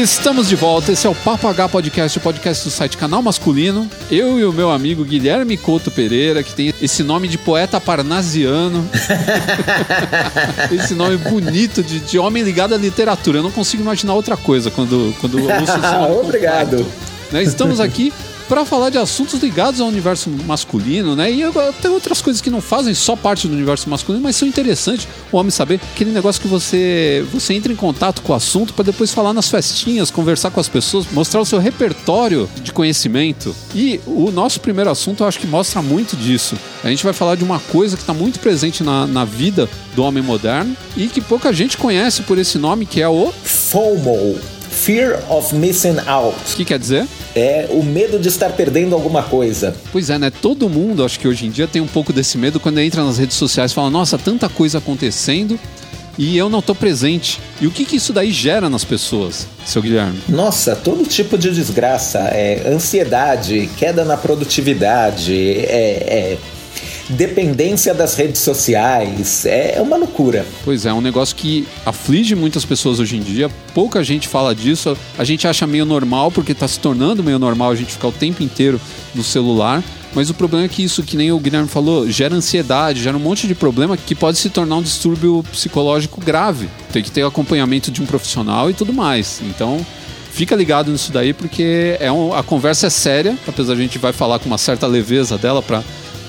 Estamos de volta. Esse é o Papo H Podcast, o podcast do site Canal Masculino. Eu e o meu amigo Guilherme Couto Pereira, que tem esse nome de poeta parnasiano. esse nome bonito de, de, homem ligado à literatura. Eu não consigo imaginar outra coisa quando, quando ouço esse nome Obrigado. Né? Estamos aqui para falar de assuntos ligados ao universo masculino, né? E até outras coisas que não fazem só parte do universo masculino, mas são interessantes o homem saber aquele negócio que você você entra em contato com o assunto para depois falar nas festinhas, conversar com as pessoas, mostrar o seu repertório de conhecimento. E o nosso primeiro assunto eu acho que mostra muito disso. A gente vai falar de uma coisa que está muito presente na, na vida do homem moderno e que pouca gente conhece por esse nome, que é o FOMO. Fear of Missing Out. O que quer dizer? É o medo de estar perdendo alguma coisa. Pois é, né? Todo mundo, acho que hoje em dia, tem um pouco desse medo quando entra nas redes sociais e fala: nossa, tanta coisa acontecendo e eu não estou presente. E o que, que isso daí gera nas pessoas, seu Guilherme? Nossa, todo tipo de desgraça. É ansiedade, queda na produtividade, é, é dependência das redes sociais. É uma loucura. Pois é, é um negócio que aflige muitas pessoas hoje em dia. Pouca gente fala disso. A gente acha meio normal, porque está se tornando meio normal a gente ficar o tempo inteiro no celular. Mas o problema é que isso, que nem o Guilherme falou, gera ansiedade, gera um monte de problema que pode se tornar um distúrbio psicológico grave. Tem que ter acompanhamento de um profissional e tudo mais. Então, fica ligado nisso daí, porque é um, a conversa é séria, apesar de a gente vai falar com uma certa leveza dela para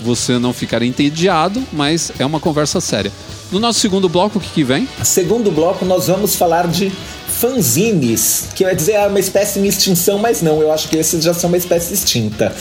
você não ficar entediado, mas é uma conversa séria. No nosso segundo bloco, o que, que vem? Segundo bloco, nós vamos falar de fanzines, que vai dizer ah, uma espécie em extinção, mas não, eu acho que esses já são uma espécie extinta.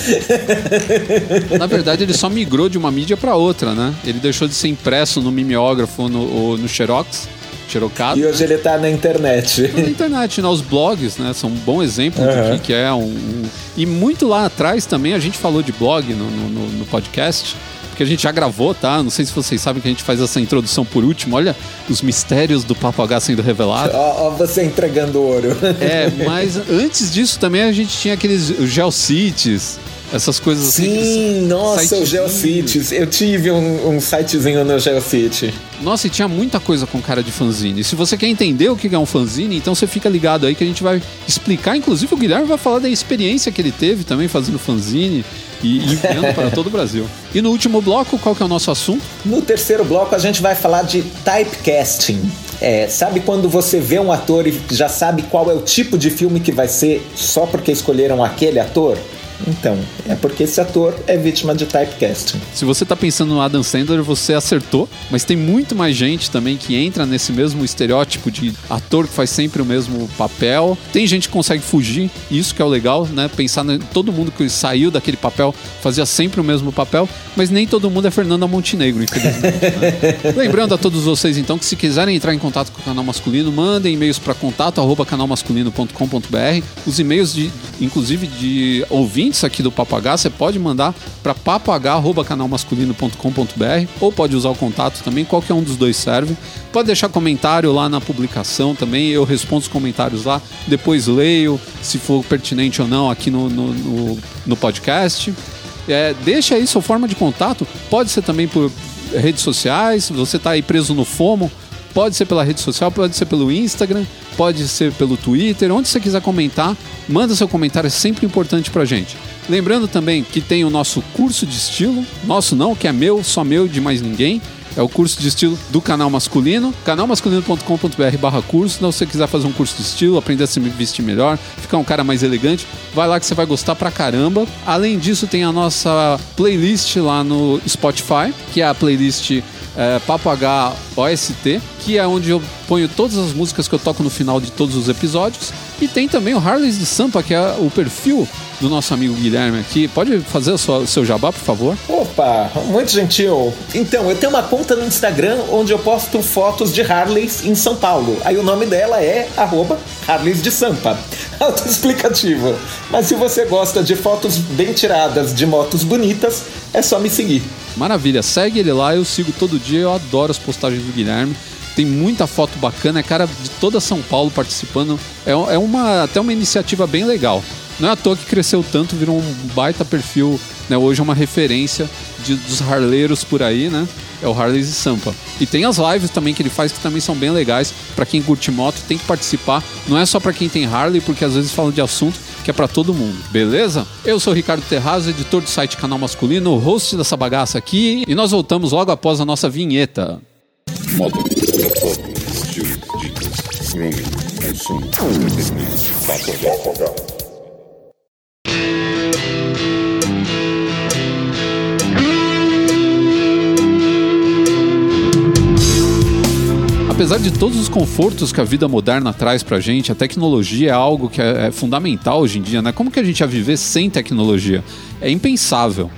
Na verdade, ele só migrou de uma mídia para outra, né? Ele deixou de ser impresso no mimeógrafo no, ou no Xerox Xerocado. E hoje ele tá na internet. Na internet, né? Os blogs, né? São um bom exemplo uhum. do que é um, um, E muito lá atrás também a gente falou de blog no, no, no podcast que a gente já gravou, tá? Não sei se vocês sabem que a gente faz essa introdução por último. Olha os mistérios do Papo H sendo revelados. Ó, ó você entregando ouro. É, mas antes disso também a gente tinha aqueles Geocities, essas coisas Sim, assim. Sim, nossa, o Geocities. Eu tive um, um sitezinho no Geocity. Nossa, e tinha muita coisa com cara de fanzine. Se você quer entender o que é um fanzine, então você fica ligado aí que a gente vai explicar. Inclusive, o Guilherme vai falar da experiência que ele teve também fazendo fanzine e enviando para todo o Brasil. E no último bloco, qual que é o nosso assunto? No terceiro bloco, a gente vai falar de typecasting. É, sabe quando você vê um ator e já sabe qual é o tipo de filme que vai ser só porque escolheram aquele ator? Então, é porque esse ator é vítima de typecasting. Se você tá pensando no Adam Sandler, você acertou, mas tem muito mais gente também que entra nesse mesmo estereótipo de ator que faz sempre o mesmo papel. Tem gente que consegue fugir, isso que é o legal, né? Pensar em todo mundo que saiu daquele papel fazia sempre o mesmo papel, mas nem todo mundo é Fernanda Montenegro, infelizmente. né? Lembrando a todos vocês então que se quiserem entrar em contato com o canal masculino, mandem e-mails para contato@canalmasculino.com.br. Os e-mails de inclusive de ouvintes ouvintes aqui do Papo H, você pode mandar para papoh.canalmasculino.com.br ou pode usar o contato também, qualquer um dos dois serve. Pode deixar comentário lá na publicação também, eu respondo os comentários lá, depois leio se for pertinente ou não aqui no, no, no, no podcast. É, deixa aí sua forma de contato, pode ser também por redes sociais, você está aí preso no FOMO, pode ser pela rede social, pode ser pelo Instagram, pode ser pelo Twitter, onde você quiser comentar, manda seu comentário, é sempre importante pra gente. Lembrando também que tem o nosso curso de estilo, nosso não, que é meu, só meu, de mais ninguém. É o curso de estilo do canal masculino, canalmasculino.com.br barra curso. Se você quiser fazer um curso de estilo, aprender a se vestir melhor, ficar um cara mais elegante, vai lá que você vai gostar pra caramba. Além disso, tem a nossa playlist lá no Spotify, que é a playlist é, Papo H OST, que é onde eu ponho todas as músicas que eu toco no final de todos os episódios. E tem também o Harleys de Sampa, que é o perfil do nosso amigo Guilherme aqui. Pode fazer o seu, jabá, por favor? Opa, muito gentil. Então, eu tenho uma conta no Instagram onde eu posto fotos de Harleys em São Paulo. Aí o nome dela é arroba Harleys de Sampa. Autoexplicativo. Mas se você gosta de fotos bem tiradas de motos bonitas, é só me seguir. Maravilha, segue ele lá, eu sigo todo dia, eu adoro as postagens do Guilherme. Tem muita foto bacana, é cara de toda São Paulo participando. É, é uma, até uma iniciativa bem legal. Não é à toa que cresceu tanto, virou um baita perfil, né? Hoje é uma referência de, dos harleiros por aí, né? É o Harley e Sampa. E tem as lives também que ele faz que também são bem legais. Para quem curte moto, tem que participar. Não é só para quem tem Harley, porque às vezes falam de assunto que é para todo mundo, beleza? Eu sou Ricardo Terraz, editor do site Canal Masculino, host dessa bagaça aqui, e nós voltamos logo após a nossa vinheta. Modo, estilos, dicas, grooming, consumo, entretenimento, apesar de todos os confortos que a vida moderna traz pra gente, a tecnologia é algo que é, é fundamental hoje em dia, né? Como que a gente ia viver sem tecnologia? É impensável.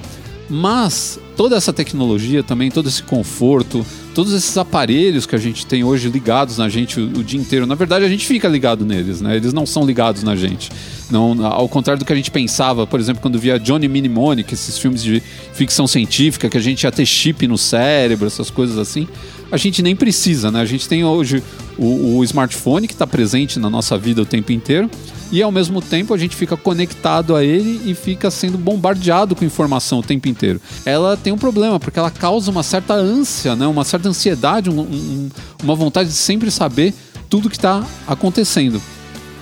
Mas toda essa tecnologia também, todo esse conforto, todos esses aparelhos que a gente tem hoje ligados na gente o, o, dia inteiro, na verdade a gente fica ligado neles, né? Eles não são ligados na gente. Não, ao contrário do que a gente pensava, por exemplo, quando via Johnny Mnemonic, esses filmes de ficção científica, que a gente ia ter chip no cérebro, essas coisas assim, a gente nem precisa, né? A gente tem hoje o, o smartphone que está presente na nossa vida o tempo inteiro e ao mesmo tempo a gente fica conectado a ele e fica sendo bombardeado com informação o tempo inteiro. Ela tem um problema, porque ela causa uma certa ânsia, né? uma certa ansiedade, um, um, uma vontade de sempre saber tudo que está acontecendo.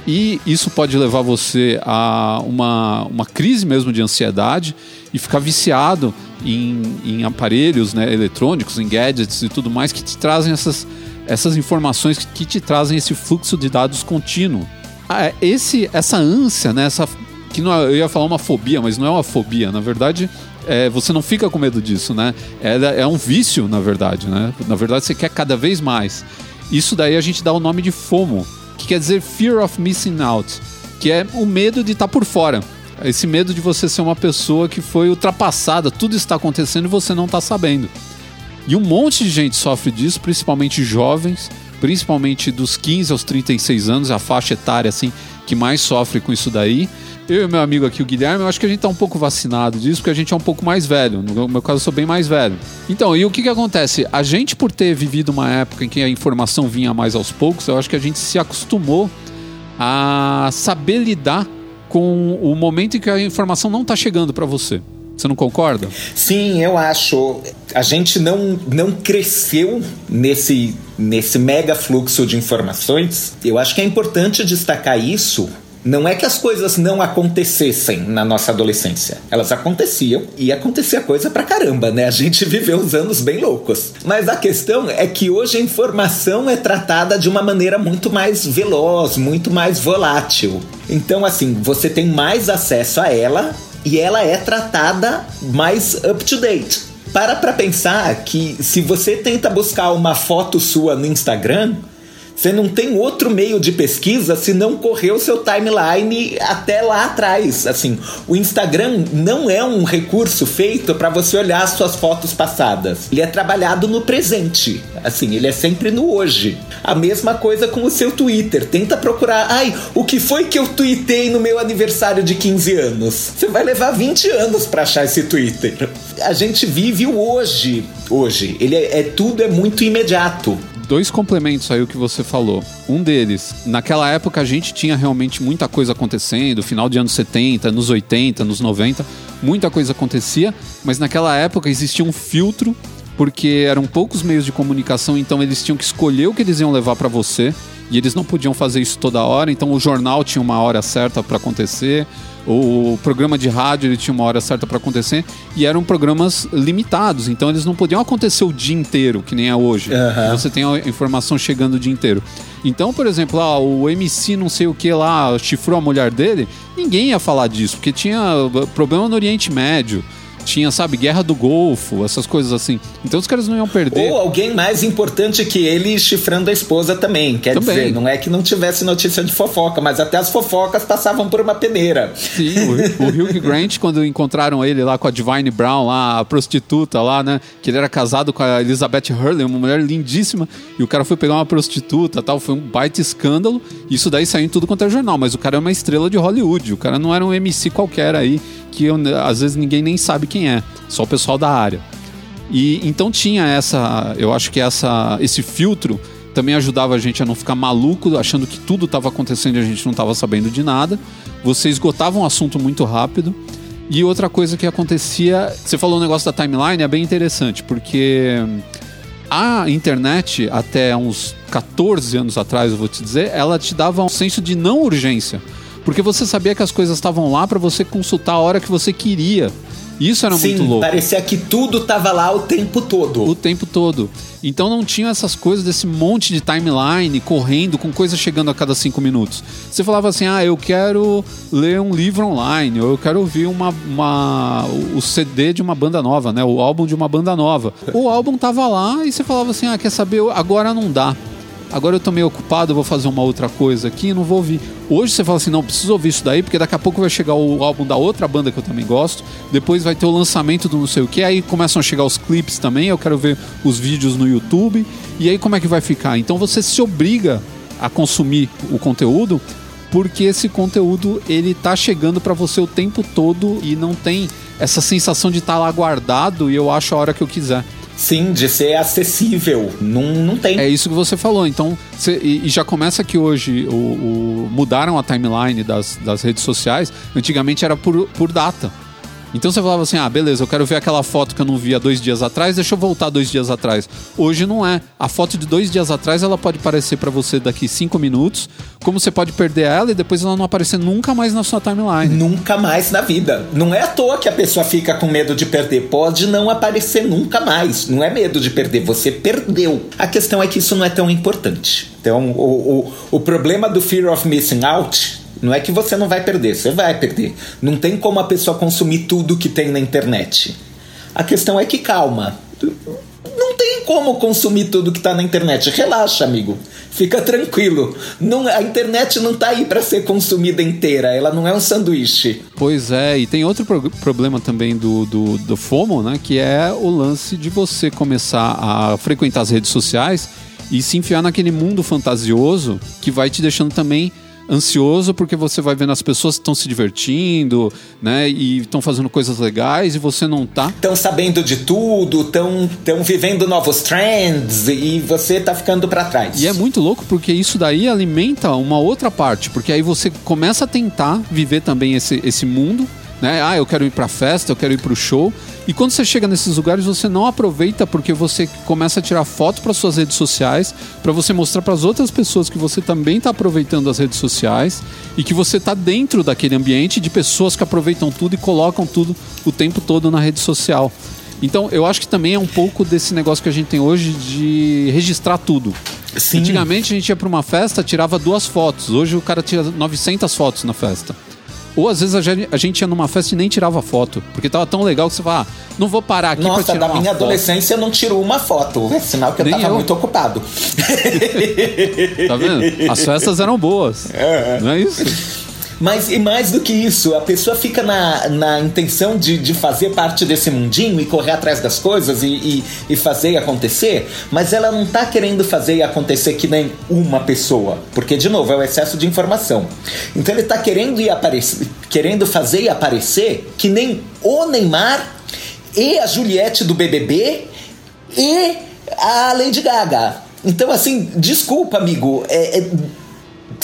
E isso pode levar você a uma, uma crise mesmo de ansiedade e ficar viciado em, em aparelhos né, eletrônicos, em gadgets e tudo mais que te trazem essas, essas informações, que, que te trazem esse fluxo de dados contínuo. Ah, esse, essa ânsia, né? Essa, que não, é, eu ia falar uma fobia, mas não é uma fobia. Na verdade, é, você não fica com medo disso, né? É, é um vício, na verdade, né? Na verdade, você quer cada vez mais. Isso daí a gente dá o nome de FOMO, que quer dizer Fear of Missing Out, que é o medo de estar tá por fora. Esse medo de você ser uma pessoa que foi ultrapassada, tudo está acontecendo e você não está sabendo. E um monte de gente sofre disso, principalmente jovens, principalmente dos 15 aos 36 anos, a faixa etária assim que mais sofre com isso daí. Eu e meu amigo aqui, o Guilherme, eu acho que a gente tá um pouco vacinado disso, porque a gente é um pouco mais velho. No meu caso, eu sou bem mais velho. Então, e o que que acontece? A gente, por ter vivido uma época em que a informação vinha mais aos poucos, eu acho que a gente se acostumou a saber lidar com o momento em que a informação não está chegando para você. Você não concorda? Sim, eu acho. A gente não, não cresceu nesse, nesse mega fluxo de informações. Eu acho que é importante destacar isso não é que as coisas não acontecessem na nossa adolescência. Elas aconteciam e acontecia coisa pra caramba, né? A gente viveu uns anos bem loucos. Mas a questão é que hoje a informação é tratada de uma maneira muito mais veloz, muito mais volátil. Então, assim, você tem mais acesso a ela e ela é tratada mais up to date. Para para pensar que se você tenta buscar uma foto sua no Instagram, você não tem outro meio de pesquisa se não correr o seu timeline até lá atrás. Assim, o Instagram não é um recurso feito para você olhar as suas fotos passadas. Ele é trabalhado no presente. Assim, ele é sempre no hoje. A mesma coisa com o seu Twitter. Tenta procurar, ai, o que foi que eu tuitei no meu aniversário de 15 anos? Você vai levar 20 anos para achar esse Twitter. A gente vive o hoje. Hoje. Ele é, é tudo é muito imediato dois complementos aí o que você falou. Um deles, naquela época a gente tinha realmente muita coisa acontecendo, final de anos 70, nos 80, nos 90, muita coisa acontecia, mas naquela época existia um filtro porque eram poucos meios de comunicação, então eles tinham que escolher o que eles iam levar para você. E eles não podiam fazer isso toda hora, então o jornal tinha uma hora certa para acontecer, o programa de rádio ele tinha uma hora certa para acontecer e eram programas limitados, então eles não podiam acontecer o dia inteiro, que nem é hoje. Uhum. Você tem a informação chegando o dia inteiro. Então, por exemplo, lá, o MC não sei o que lá chifrou a mulher dele, ninguém ia falar disso, porque tinha problema no Oriente Médio tinha, sabe, Guerra do Golfo, essas coisas assim. Então os caras não iam perder. Ou alguém mais importante que ele chifrando a esposa também. Quer também. dizer, não é que não tivesse notícia de fofoca, mas até as fofocas passavam por uma peneira. Sim, o, o Hugh Grant, quando encontraram ele lá com a Divine Brown, lá, a prostituta lá, né? Que ele era casado com a Elizabeth Hurley, uma mulher lindíssima, e o cara foi pegar uma prostituta tal. Foi um baita escândalo. Isso daí saiu em tudo quanto é jornal, mas o cara é uma estrela de Hollywood. O cara não era um MC qualquer aí que eu, às vezes ninguém nem sabe quem é, só o pessoal da área. E então tinha essa, eu acho que essa, esse filtro também ajudava a gente a não ficar maluco, achando que tudo estava acontecendo e a gente não estava sabendo de nada. Você esgotava um assunto muito rápido. E outra coisa que acontecia, você falou o negócio da timeline, é bem interessante, porque a internet, até uns 14 anos atrás, eu vou te dizer, ela te dava um senso de não urgência. Porque você sabia que as coisas estavam lá para você consultar a hora que você queria. Isso era Sim, muito louco. parecia que tudo tava lá o tempo todo. O tempo todo. Então não tinha essas coisas desse monte de timeline correndo com coisas chegando a cada cinco minutos. Você falava assim: ah, eu quero ler um livro online, ou eu quero ouvir uma, uma, o CD de uma banda nova, né? O álbum de uma banda nova. O álbum tava lá e você falava assim: ah, quer saber? Agora não dá agora eu tô meio ocupado, vou fazer uma outra coisa aqui, não vou ouvir. Hoje você fala assim, não, preciso ouvir isso daí, porque daqui a pouco vai chegar o álbum da outra banda que eu também gosto, depois vai ter o lançamento do não sei o que, aí começam a chegar os clipes também, eu quero ver os vídeos no YouTube, e aí como é que vai ficar? Então você se obriga a consumir o conteúdo, porque esse conteúdo ele tá chegando para você o tempo todo e não tem essa sensação de estar tá lá guardado e eu acho a hora que eu quiser. Sim, de ser acessível. Não, não tem. É isso que você falou. Então, cê, e, e, já começa que hoje o, o, mudaram a timeline das, das redes sociais. Antigamente era por, por data. Então você falava assim: ah, beleza, eu quero ver aquela foto que eu não via dois dias atrás, deixa eu voltar dois dias atrás. Hoje não é. A foto de dois dias atrás ela pode aparecer para você daqui cinco minutos, como você pode perder ela e depois ela não aparecer nunca mais na sua timeline. Nunca mais na vida. Não é à toa que a pessoa fica com medo de perder. Pode não aparecer nunca mais. Não é medo de perder, você perdeu. A questão é que isso não é tão importante. Então, o, o, o problema do fear of missing out não é que você não vai perder, você vai perder. Não tem como a pessoa consumir tudo que tem na internet. A questão é que calma. Não tem como consumir tudo que está na internet. Relaxa, amigo. Fica tranquilo. Não, a internet não está aí para ser consumida inteira. Ela não é um sanduíche. Pois é, e tem outro pro problema também do, do, do FOMO, né? Que é o lance de você começar a frequentar as redes sociais e se enfiar naquele mundo fantasioso que vai te deixando também ansioso porque você vai vendo as pessoas que estão se divertindo, né? E estão fazendo coisas legais e você não tá. Estão sabendo de tudo, estão vivendo novos trends e você tá ficando para trás. E é muito louco porque isso daí alimenta uma outra parte, porque aí você começa a tentar viver também esse, esse mundo né? Ah, eu quero ir para festa, eu quero ir para o show. E quando você chega nesses lugares, você não aproveita porque você começa a tirar foto para suas redes sociais, para você mostrar para as outras pessoas que você também está aproveitando as redes sociais e que você está dentro daquele ambiente de pessoas que aproveitam tudo e colocam tudo o tempo todo na rede social. Então, eu acho que também é um pouco desse negócio que a gente tem hoje de registrar tudo. Sim. Antigamente a gente ia para uma festa, tirava duas fotos. Hoje o cara tira 900 fotos na festa. Ou às vezes a gente, ia numa festa e nem tirava foto, porque tava tão legal que você fala, ah, não vou parar aqui Nossa, pra tirar da minha foto. adolescência eu não tiro uma foto. É sinal que eu nem tava eu. muito ocupado. tá vendo? As festas eram boas. É. Não é isso? Mas e mais do que isso, a pessoa fica na, na intenção de, de fazer parte desse mundinho e correr atrás das coisas e, e, e fazer acontecer, mas ela não tá querendo fazer acontecer que nem uma pessoa. Porque, de novo, é o excesso de informação. Então ele tá querendo ir aparecer, querendo fazer e aparecer que nem o Neymar e a Juliette do BBB e a Lady Gaga. Então, assim, desculpa, amigo. É, é,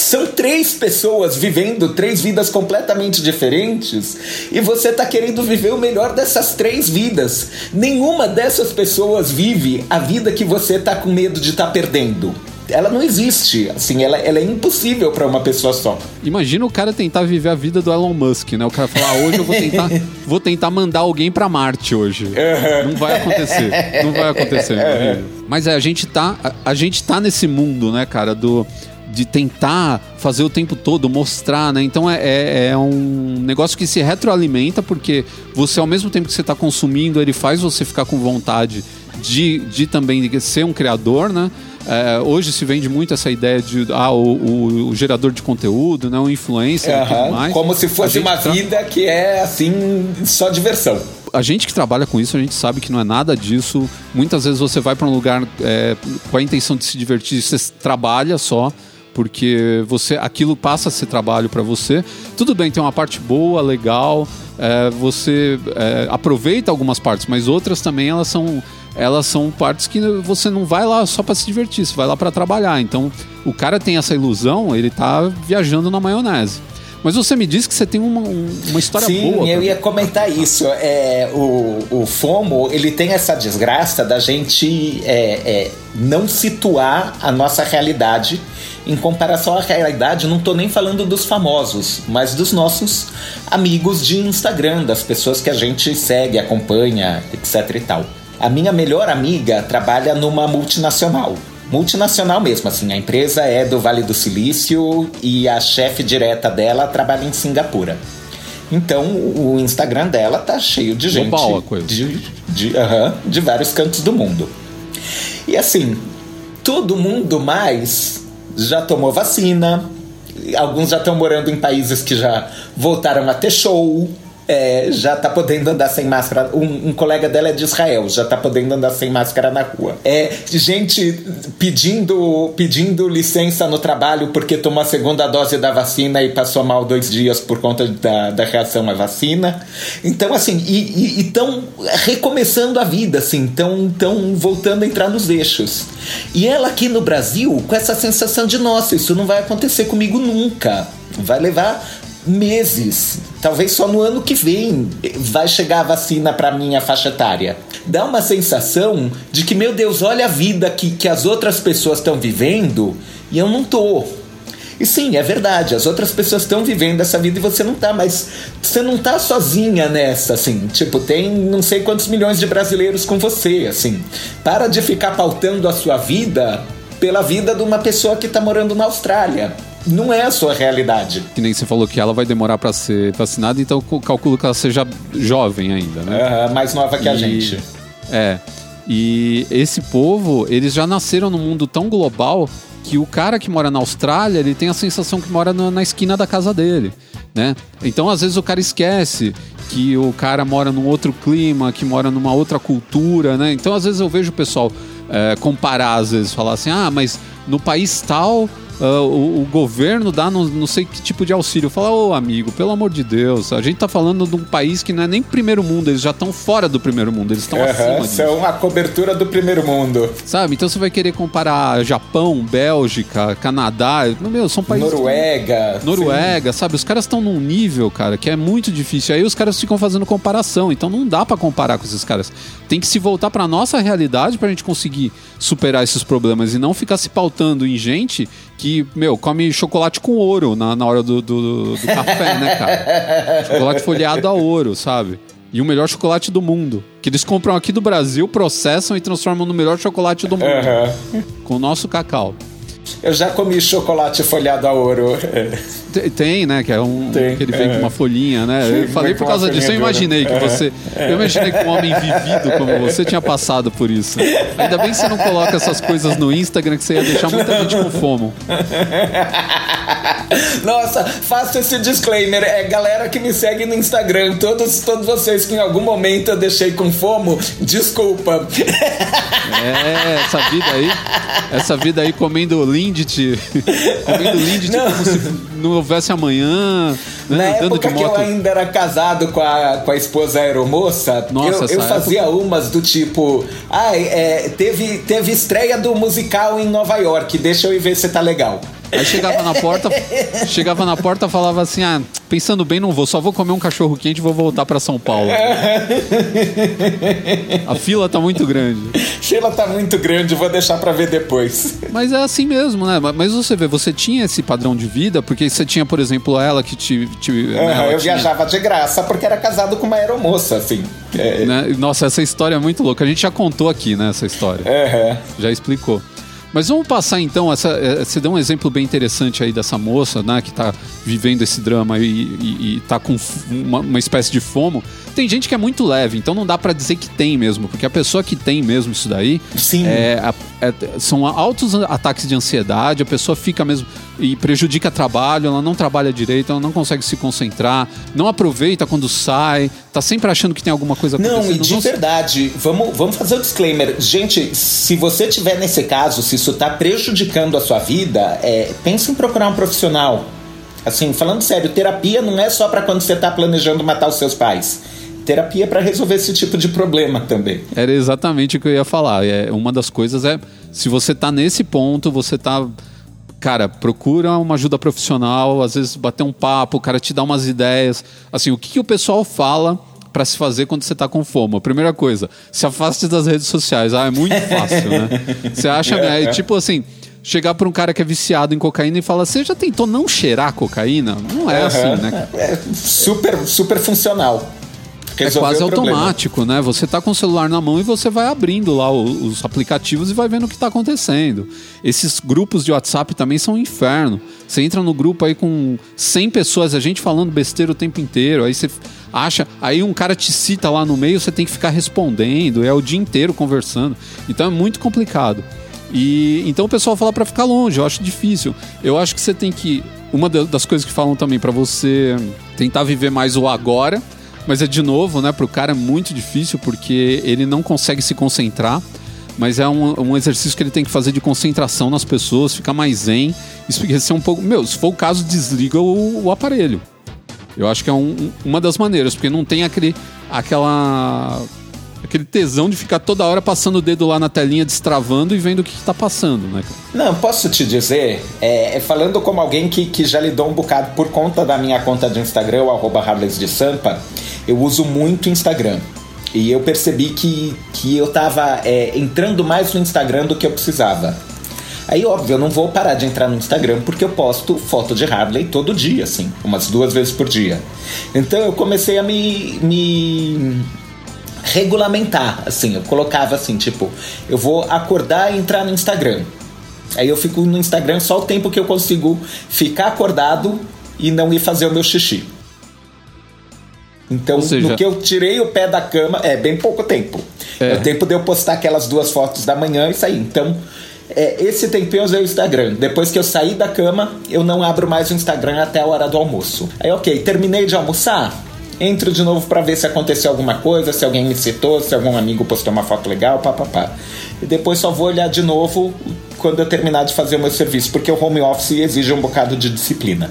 são três pessoas vivendo três vidas completamente diferentes e você está querendo viver o melhor dessas três vidas. Nenhuma dessas pessoas vive a vida que você está com medo de estar tá perdendo ela não existe. Assim, ela, ela é impossível para uma pessoa só. Imagina o cara tentar viver a vida do Elon Musk, né? O cara falar, ah, hoje eu vou tentar, vou tentar mandar alguém para Marte hoje. Uhum. Não vai acontecer. Não vai acontecer. Uhum. Mas é, a gente tá, a, a gente tá nesse mundo, né, cara, do de tentar fazer o tempo todo, mostrar, né? Então é, é, é, um negócio que se retroalimenta, porque você, ao mesmo tempo que você está consumindo, ele faz você ficar com vontade de, de também ser um criador, né? É, hoje se vende muito essa ideia de ah, o, o, o gerador de conteúdo, né? o influencer uhum, e tudo mais. Como se fosse uma tra... vida que é assim, só diversão a gente que trabalha com isso, a gente sabe que não é nada disso. Muitas vezes você vai para um lugar é, com a intenção de se divertir, você trabalha só porque você aquilo passa a ser trabalho para você. Tudo bem, tem uma parte boa, legal, é, você é, aproveita algumas partes, mas outras também elas são elas são partes que você não vai lá só para se divertir, você vai lá para trabalhar. Então, o cara tem essa ilusão, ele tá viajando na maionese. Mas você me disse que você tem uma, uma história Sim, boa. Sim, eu ia comentar isso. É, o, o FOMO, ele tem essa desgraça da gente é, é, não situar a nossa realidade em comparação à realidade. Não estou nem falando dos famosos, mas dos nossos amigos de Instagram, das pessoas que a gente segue, acompanha, etc e tal. A minha melhor amiga trabalha numa multinacional multinacional mesmo, assim. A empresa é do Vale do Silício e a chefe direta dela trabalha em Singapura. Então o Instagram dela tá cheio de gente Global a coisa. De, de, de vários cantos do mundo. E assim, todo mundo mais já tomou vacina, alguns já estão morando em países que já voltaram a ter show, é, já tá podendo andar sem máscara. Um, um, colega dela é de Israel, já tá podendo andar sem máscara na rua. É gente pedindo, pedindo licença no trabalho porque tomou a segunda dose da vacina e passou mal dois dias por conta da, da reação à vacina. Então, assim, e estão recomeçando a vida, assim, estão voltando a entrar nos eixos. E ela aqui no Brasil, com essa sensação de, nossa, isso não vai acontecer comigo nunca. Vai levar meses, talvez só no ano que vem vai chegar a vacina para minha faixa etária. Dá uma sensação de que, meu Deus, olha a vida que, que as outras pessoas estão vivendo e eu não tô. E sim, é verdade, as outras pessoas estão vivendo essa vida e você não tá, mas você não tá sozinha nessa, assim. Tipo, tem não sei quantos milhões de brasileiros com você, assim. Para de ficar pautando a sua vida pela vida de uma pessoa que tá morando na Austrália não é a sua realidade. Que nem você falou que ela vai demorar para ser vacinada, então eu calculo que ela seja jovem ainda, né? Uhum, mais nova que e... a gente. É. E esse povo, eles já nasceram num mundo tão global que o cara que mora na Austrália, ele tem a sensação que mora na, na esquina da casa dele, né? Então, às vezes o cara esquece que o cara mora num outro clima, que mora numa outra cultura, né? Então, às vezes eu vejo o pessoal é, comparar, às vezes, falar assim, ah, mas no país tal uh, o, o, governo dá não, não sei que tipo de auxílio. Fala, ô amigo, pelo amor de Deus, a gente tá falando de um país que não é nem primeiro mundo, eles já estão fora do primeiro mundo, eles estão uhum, acima disso. São a cobertura do primeiro mundo. Sabe? Então você vai querer comparar Japão, Bélgica, Canadá, meu, são países. Noruega. Noruega, sim. sabe? Os caras estão num nível, cara, que é muito difícil. Aí os caras ficam fazendo comparação, então não dá para comparar com esses caras. Tem que se voltar para nossa realidade pra gente conseguir superar esses problemas e não ficar se pautando em gente que, meu, come chocolate com ouro na, na hora do, do, do café, né, cara? chocolate folheado a ouro, sabe? E o melhor chocolate do mundo. Que eles compram aqui do Brasil, processam e transformam no melhor chocolate do mundo. Uhum. Com o nosso cacau. Eu já comi chocolate folhado a ouro. Tem, né? Que é um Tem, que ele vem é. com uma folhinha, né? Eu falei por causa disso. Eu imaginei que você. Eu imaginei que um homem vivido como você tinha passado por isso. Ainda bem que você não coloca essas coisas no Instagram, que você ia deixar muita gente com fomo. Nossa, faço esse disclaimer. É galera que me segue no Instagram. Todos, todos vocês que em algum momento eu deixei com fomo, desculpa. É, essa vida aí. Essa vida aí comendo Lindt. Comendo Lindt como se não houvesse amanhã. Né, Na época que eu ainda era casado com a, com a esposa aeromoça, Nossa, eu, eu fazia época... umas do tipo. Ah, é, teve, teve estreia do musical em Nova York, deixa eu ir ver se tá legal. Aí chegava na porta, chegava na porta, falava assim: "Ah, pensando bem, não vou, só vou comer um cachorro quente e vou voltar para São Paulo". A fila tá muito grande. Fila tá muito grande, vou deixar para ver depois. Mas é assim mesmo, né? Mas você vê, você tinha esse padrão de vida porque você tinha, por exemplo, ela que te, te uhum, né, eu tinha... viajava de graça porque era casado com uma aeromoça, assim. É... Né? Nossa, essa história é muito louca. A gente já contou aqui, né, essa história. Uhum. Já explicou. Mas vamos passar então, essa, eh, você deu um exemplo bem interessante aí dessa moça, né, que está vivendo esse drama e, está com uma, uma, espécie de fomo. Tem gente que é muito leve, então não dá para dizer que tem mesmo, porque a pessoa que tem mesmo isso daí Sim. É, é, são altos ataques de ansiedade, a pessoa fica mesmo e prejudica trabalho, ela não trabalha direito, ela não consegue se concentrar, não aproveita quando sai, tá sempre achando que tem alguma coisa acontecendo. Não, e de não... verdade, vamos, vamos fazer o um disclaimer. Gente, se você tiver nesse caso, se isso tá prejudicando a sua vida, é, pense em procurar um profissional. Assim, falando sério, terapia não é só para quando você tá planejando matar os seus pais terapia para resolver esse tipo de problema também. Era exatamente o que eu ia falar. É, uma das coisas é, se você tá nesse ponto, você tá cara, procura uma ajuda profissional, às vezes bater um papo, o cara te dá umas ideias. Assim, o que, que o pessoal fala para se fazer quando você tá com fome? A primeira coisa, se afaste das redes sociais. Ah, é muito fácil, né? Você acha, é, tipo assim, chegar para um cara que é viciado em cocaína e falar: Você já tentou não cheirar cocaína? Não é uhum. assim, né? É super, super funcional é quase automático, né? Você tá com o celular na mão e você vai abrindo lá os, aplicativos e vai vendo o que está acontecendo. Esses grupos de WhatsApp também são um inferno. Você entra no grupo aí com 100 pessoas, a gente falando besteira o tempo inteiro, aí você acha, aí um cara te cita lá no meio, você tem que ficar respondendo, é o dia inteiro conversando. Então é muito complicado. E então o pessoal fala para ficar longe, eu acho difícil. Eu acho que você tem que uma das coisas que falam também para você tentar viver mais o agora mas é de novo, né? Pro cara é muito difícil porque ele não consegue se concentrar. Mas é um, um exercício que ele tem que fazer de concentração nas pessoas, ficar mais zen, esquecer um pouco. Meu, se for o caso, desliga o, o aparelho. Eu acho que é um, uma das maneiras, porque não tem aquele, aquela aquele tesão de ficar toda hora passando o dedo lá na telinha, destravando e vendo o que, está passando, né? Não, posso te dizer, é, é, falando como alguém que, que já lidou um bocado por conta da minha conta de Instagram, o arroba Harleys de Sampa, eu uso muito Instagram. E eu percebi que, que eu tava é, entrando mais no Instagram do que eu precisava. Aí, óbvio, eu não vou parar de entrar no Instagram porque eu posto foto de Harley todo dia, assim, umas duas vezes por dia. Então eu comecei a me, me regulamentar, assim, eu colocava assim, tipo, eu vou acordar e entrar no Instagram. Aí eu fico no Instagram só o tempo que eu consigo ficar acordado e não ir fazer o meu xixi. Então, seja... no que eu tirei o pé da cama, é bem pouco tempo. É, é o tempo de eu postar aquelas duas fotos da manhã e sair. Então, é, esse tempinho eu usei o Instagram. Depois que eu saí da cama, eu não abro mais o Instagram até a hora do almoço. Aí, ok, terminei de almoçar. Entro de novo para ver se aconteceu alguma coisa, se alguém me citou, se algum amigo postou uma foto legal, papapá. E depois só vou olhar de novo quando eu terminar de fazer o meu serviço, porque o home office exige um bocado de disciplina.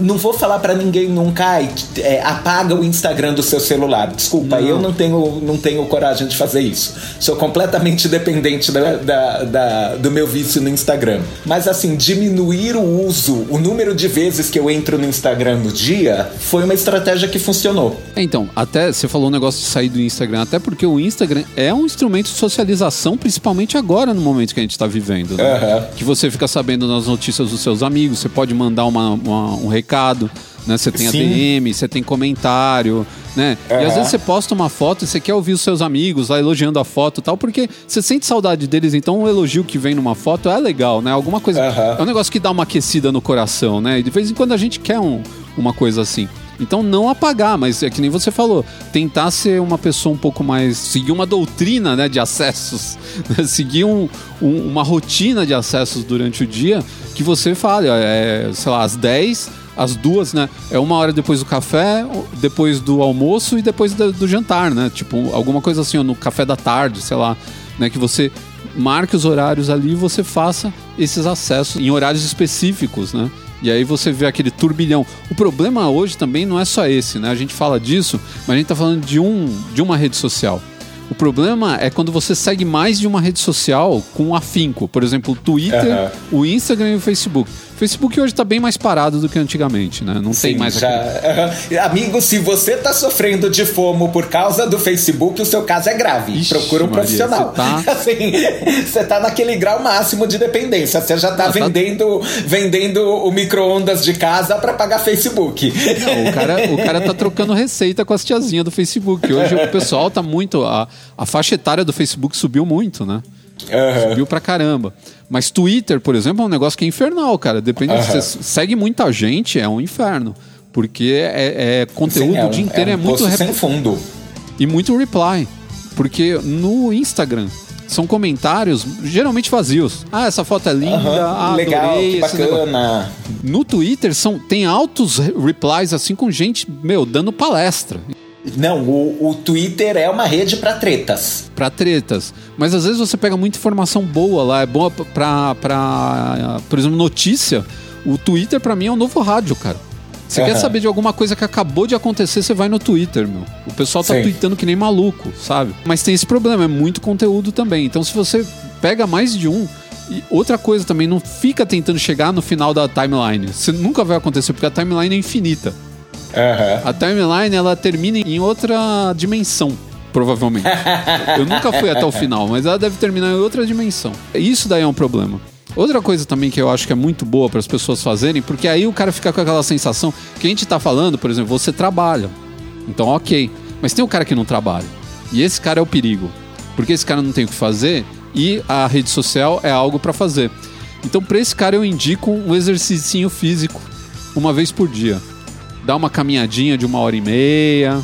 Não vou falar para ninguém nunca, ai, é, apaga o Instagram do seu celular. Desculpa, não. eu não tenho, não tenho coragem de fazer isso. Sou completamente dependente da, da, da, do meu vício no Instagram. Mas assim, diminuir o uso, o número de vezes que eu entro no Instagram no dia, foi uma estratégia que funcionou. Então, até você falou um negócio de sair do Instagram, até porque o Instagram é um instrumento de socialização, principalmente agora no momento que a gente está vivendo. Né? Uhum. Que você fica sabendo nas notícias dos seus amigos, você pode mandar uma, uma um recado, né? Você tem Sim. ADM, você tem comentário, né? Uhum. E às vezes você posta uma foto e você quer ouvir os seus amigos lá elogiando a foto e tal, porque você sente saudade deles, então o elogio que vem numa foto é legal, né? Alguma coisa. Uhum. É um negócio que dá uma aquecida no coração, né? E de vez em quando a gente quer um, uma coisa assim. Então não apagar, mas é que nem você falou, tentar ser uma pessoa um pouco mais. seguir uma doutrina né, de acessos, né, seguir um, um, uma rotina de acessos durante o dia que você fale, é, sei lá, às 10 as duas, né? É uma hora depois do café, depois do almoço e depois do, do jantar, né? Tipo, alguma coisa assim, ó, no café da tarde, sei lá, né? Que você marque os horários ali e você faça esses acessos em horários específicos, né? E aí você vê aquele turbilhão. O problema hoje também não é só esse, né? A gente fala disso, mas a gente está falando de, um, de uma rede social. O problema é quando você segue mais de uma rede social com afinco. Por exemplo, o Twitter, uhum. o Instagram e o Facebook. Facebook hoje está bem mais parado do que antigamente, né? Não Sim, tem mais já... Aquele... Amigo, se você está sofrendo de fomo por causa do Facebook, o seu caso é grave. Ixi, Procura um Maria, profissional. Você tá... Assim, você tá naquele grau máximo de dependência. Você já está ah, vendendo, tá... vendendo o micro-ondas de casa para pagar Facebook. Não, o cara, o cara tá trocando receita com as tiazinhas do Facebook. Hoje o pessoal tá muito. A, a faixa etária do Facebook subiu muito, né? Uhum. Subiu pra caramba. Mas Twitter, por exemplo, é um negócio que é infernal, cara. Depende. Uhum. Você segue muita gente, é um inferno. Porque é, é conteúdo Sim, é um, o dia inteiro, é, um é muito. Sem fundo. E muito reply. Porque no Instagram são comentários geralmente vazios. Ah, essa foto é linda, uhum, ah, legal, adorei, que bacana. No Twitter são, tem altos replies assim com gente, meu, dando palestra. Não, o, o Twitter é uma rede para tretas. Para tretas. Mas às vezes você pega muita informação boa lá, é boa pra, pra por exemplo, notícia. O Twitter para mim é um novo rádio, cara. Você uhum. quer saber de alguma coisa que acabou de acontecer, você vai no Twitter, meu. O pessoal tá Sim. tweetando que nem maluco, sabe? Mas tem esse problema, é muito conteúdo também. Então se você pega mais de um, E outra coisa também, não fica tentando chegar no final da timeline. Isso nunca vai acontecer, porque a timeline é infinita. Uhum. A timeline, ela termina em outra dimensão, provavelmente. Eu nunca fui até o final, mas ela deve terminar em outra dimensão. Isso daí é um problema. Outra coisa também que eu acho que é muito boa para as pessoas fazerem, porque aí o cara fica com aquela sensação que a gente tá falando, por exemplo, você trabalha. Então, ok. Mas tem um cara que não trabalha. E esse cara é o perigo. Porque esse cara não tem o que fazer e a rede social é algo para fazer. Então, para esse cara, eu indico um exercício físico uma vez por dia. Dar uma caminhadinha de uma hora e meia,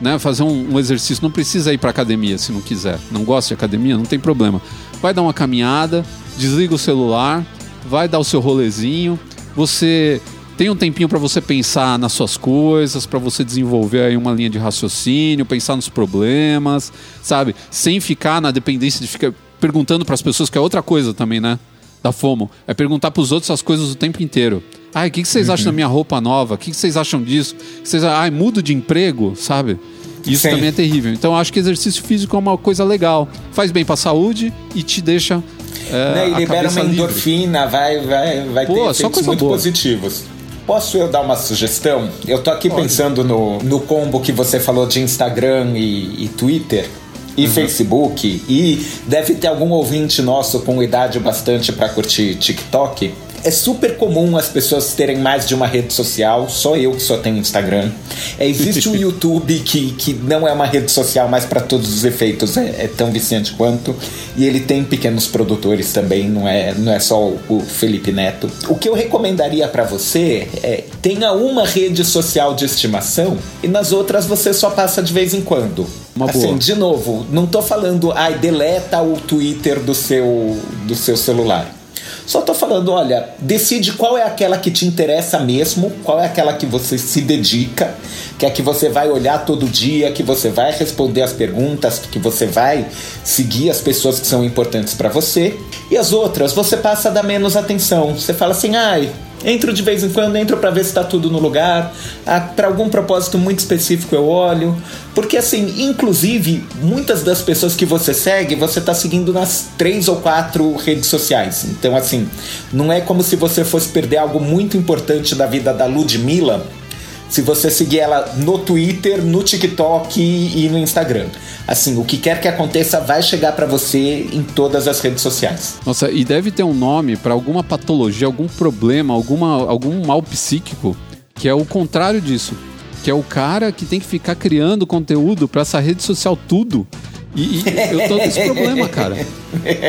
né? Fazer um, um exercício. Não precisa ir para academia se não quiser. Não gosta de academia, não tem problema. Vai dar uma caminhada, desliga o celular, vai dar o seu rolezinho. Você tem um tempinho para você pensar nas suas coisas, para você desenvolver aí uma linha de raciocínio, pensar nos problemas, sabe? Sem ficar na dependência de ficar perguntando para as pessoas, que é outra coisa também, né? Da FOMO. É perguntar para os outros as coisas o tempo inteiro. Ai, o que, que vocês uhum. acham da minha roupa nova? O que, que vocês acham disso? Vocês, ai, mudo de emprego, sabe? Isso Sim. também é terrível. Então, eu acho que exercício físico é uma coisa legal. Faz bem para a saúde e te deixa. É, né? E libera uma endorfina, livre. vai, vai, vai Pô, ter efeitos muito boa. positivos. Posso eu dar uma sugestão? Eu tô aqui Pode. pensando no, no combo que você falou de Instagram e, e Twitter e uhum. Facebook e deve ter algum ouvinte nosso com idade bastante para curtir TikTok. É super comum as pessoas terem mais de uma rede social, só eu que só tenho Instagram. É, existe o YouTube, que, que não é uma rede social, mas para todos os efeitos é, é, tão viciante quanto. E ele tem pequenos produtores também, não é, não é só o, o Felipe Neto. O que eu recomendaria para você é tenha uma rede social de estimação e nas outras você só passa de vez em quando. Uma assim, boa. de novo, não tô falando, ai, deleta o Twitter do seu, do seu celular só tô falando, olha, decide qual é aquela que te interessa mesmo, qual é aquela que você se dedica, que é que você vai olhar todo dia, que você vai responder as perguntas, que você vai seguir as pessoas que são importantes para você. E as outras, você passa a dar menos atenção. Você fala assim, ai, Entro de vez em quando, entro para ver se está tudo no lugar. Ah, para algum propósito muito específico eu olho. Porque, assim, inclusive, muitas das pessoas que você segue, você está seguindo nas três ou quatro redes sociais. Então, assim, não é como se você fosse perder algo muito importante da vida da Ludmilla se você seguir ela no Twitter, no TikTok e no Instagram. Assim, o que quer que aconteça vai chegar para você em todas as redes sociais. Nossa, e deve ter um nome para alguma patologia, algum problema, alguma, algum mal psíquico que é o contrário disso. Que é o cara que tem que ficar criando conteúdo para essa rede social tudo. E, e eu tô com esse problema, cara.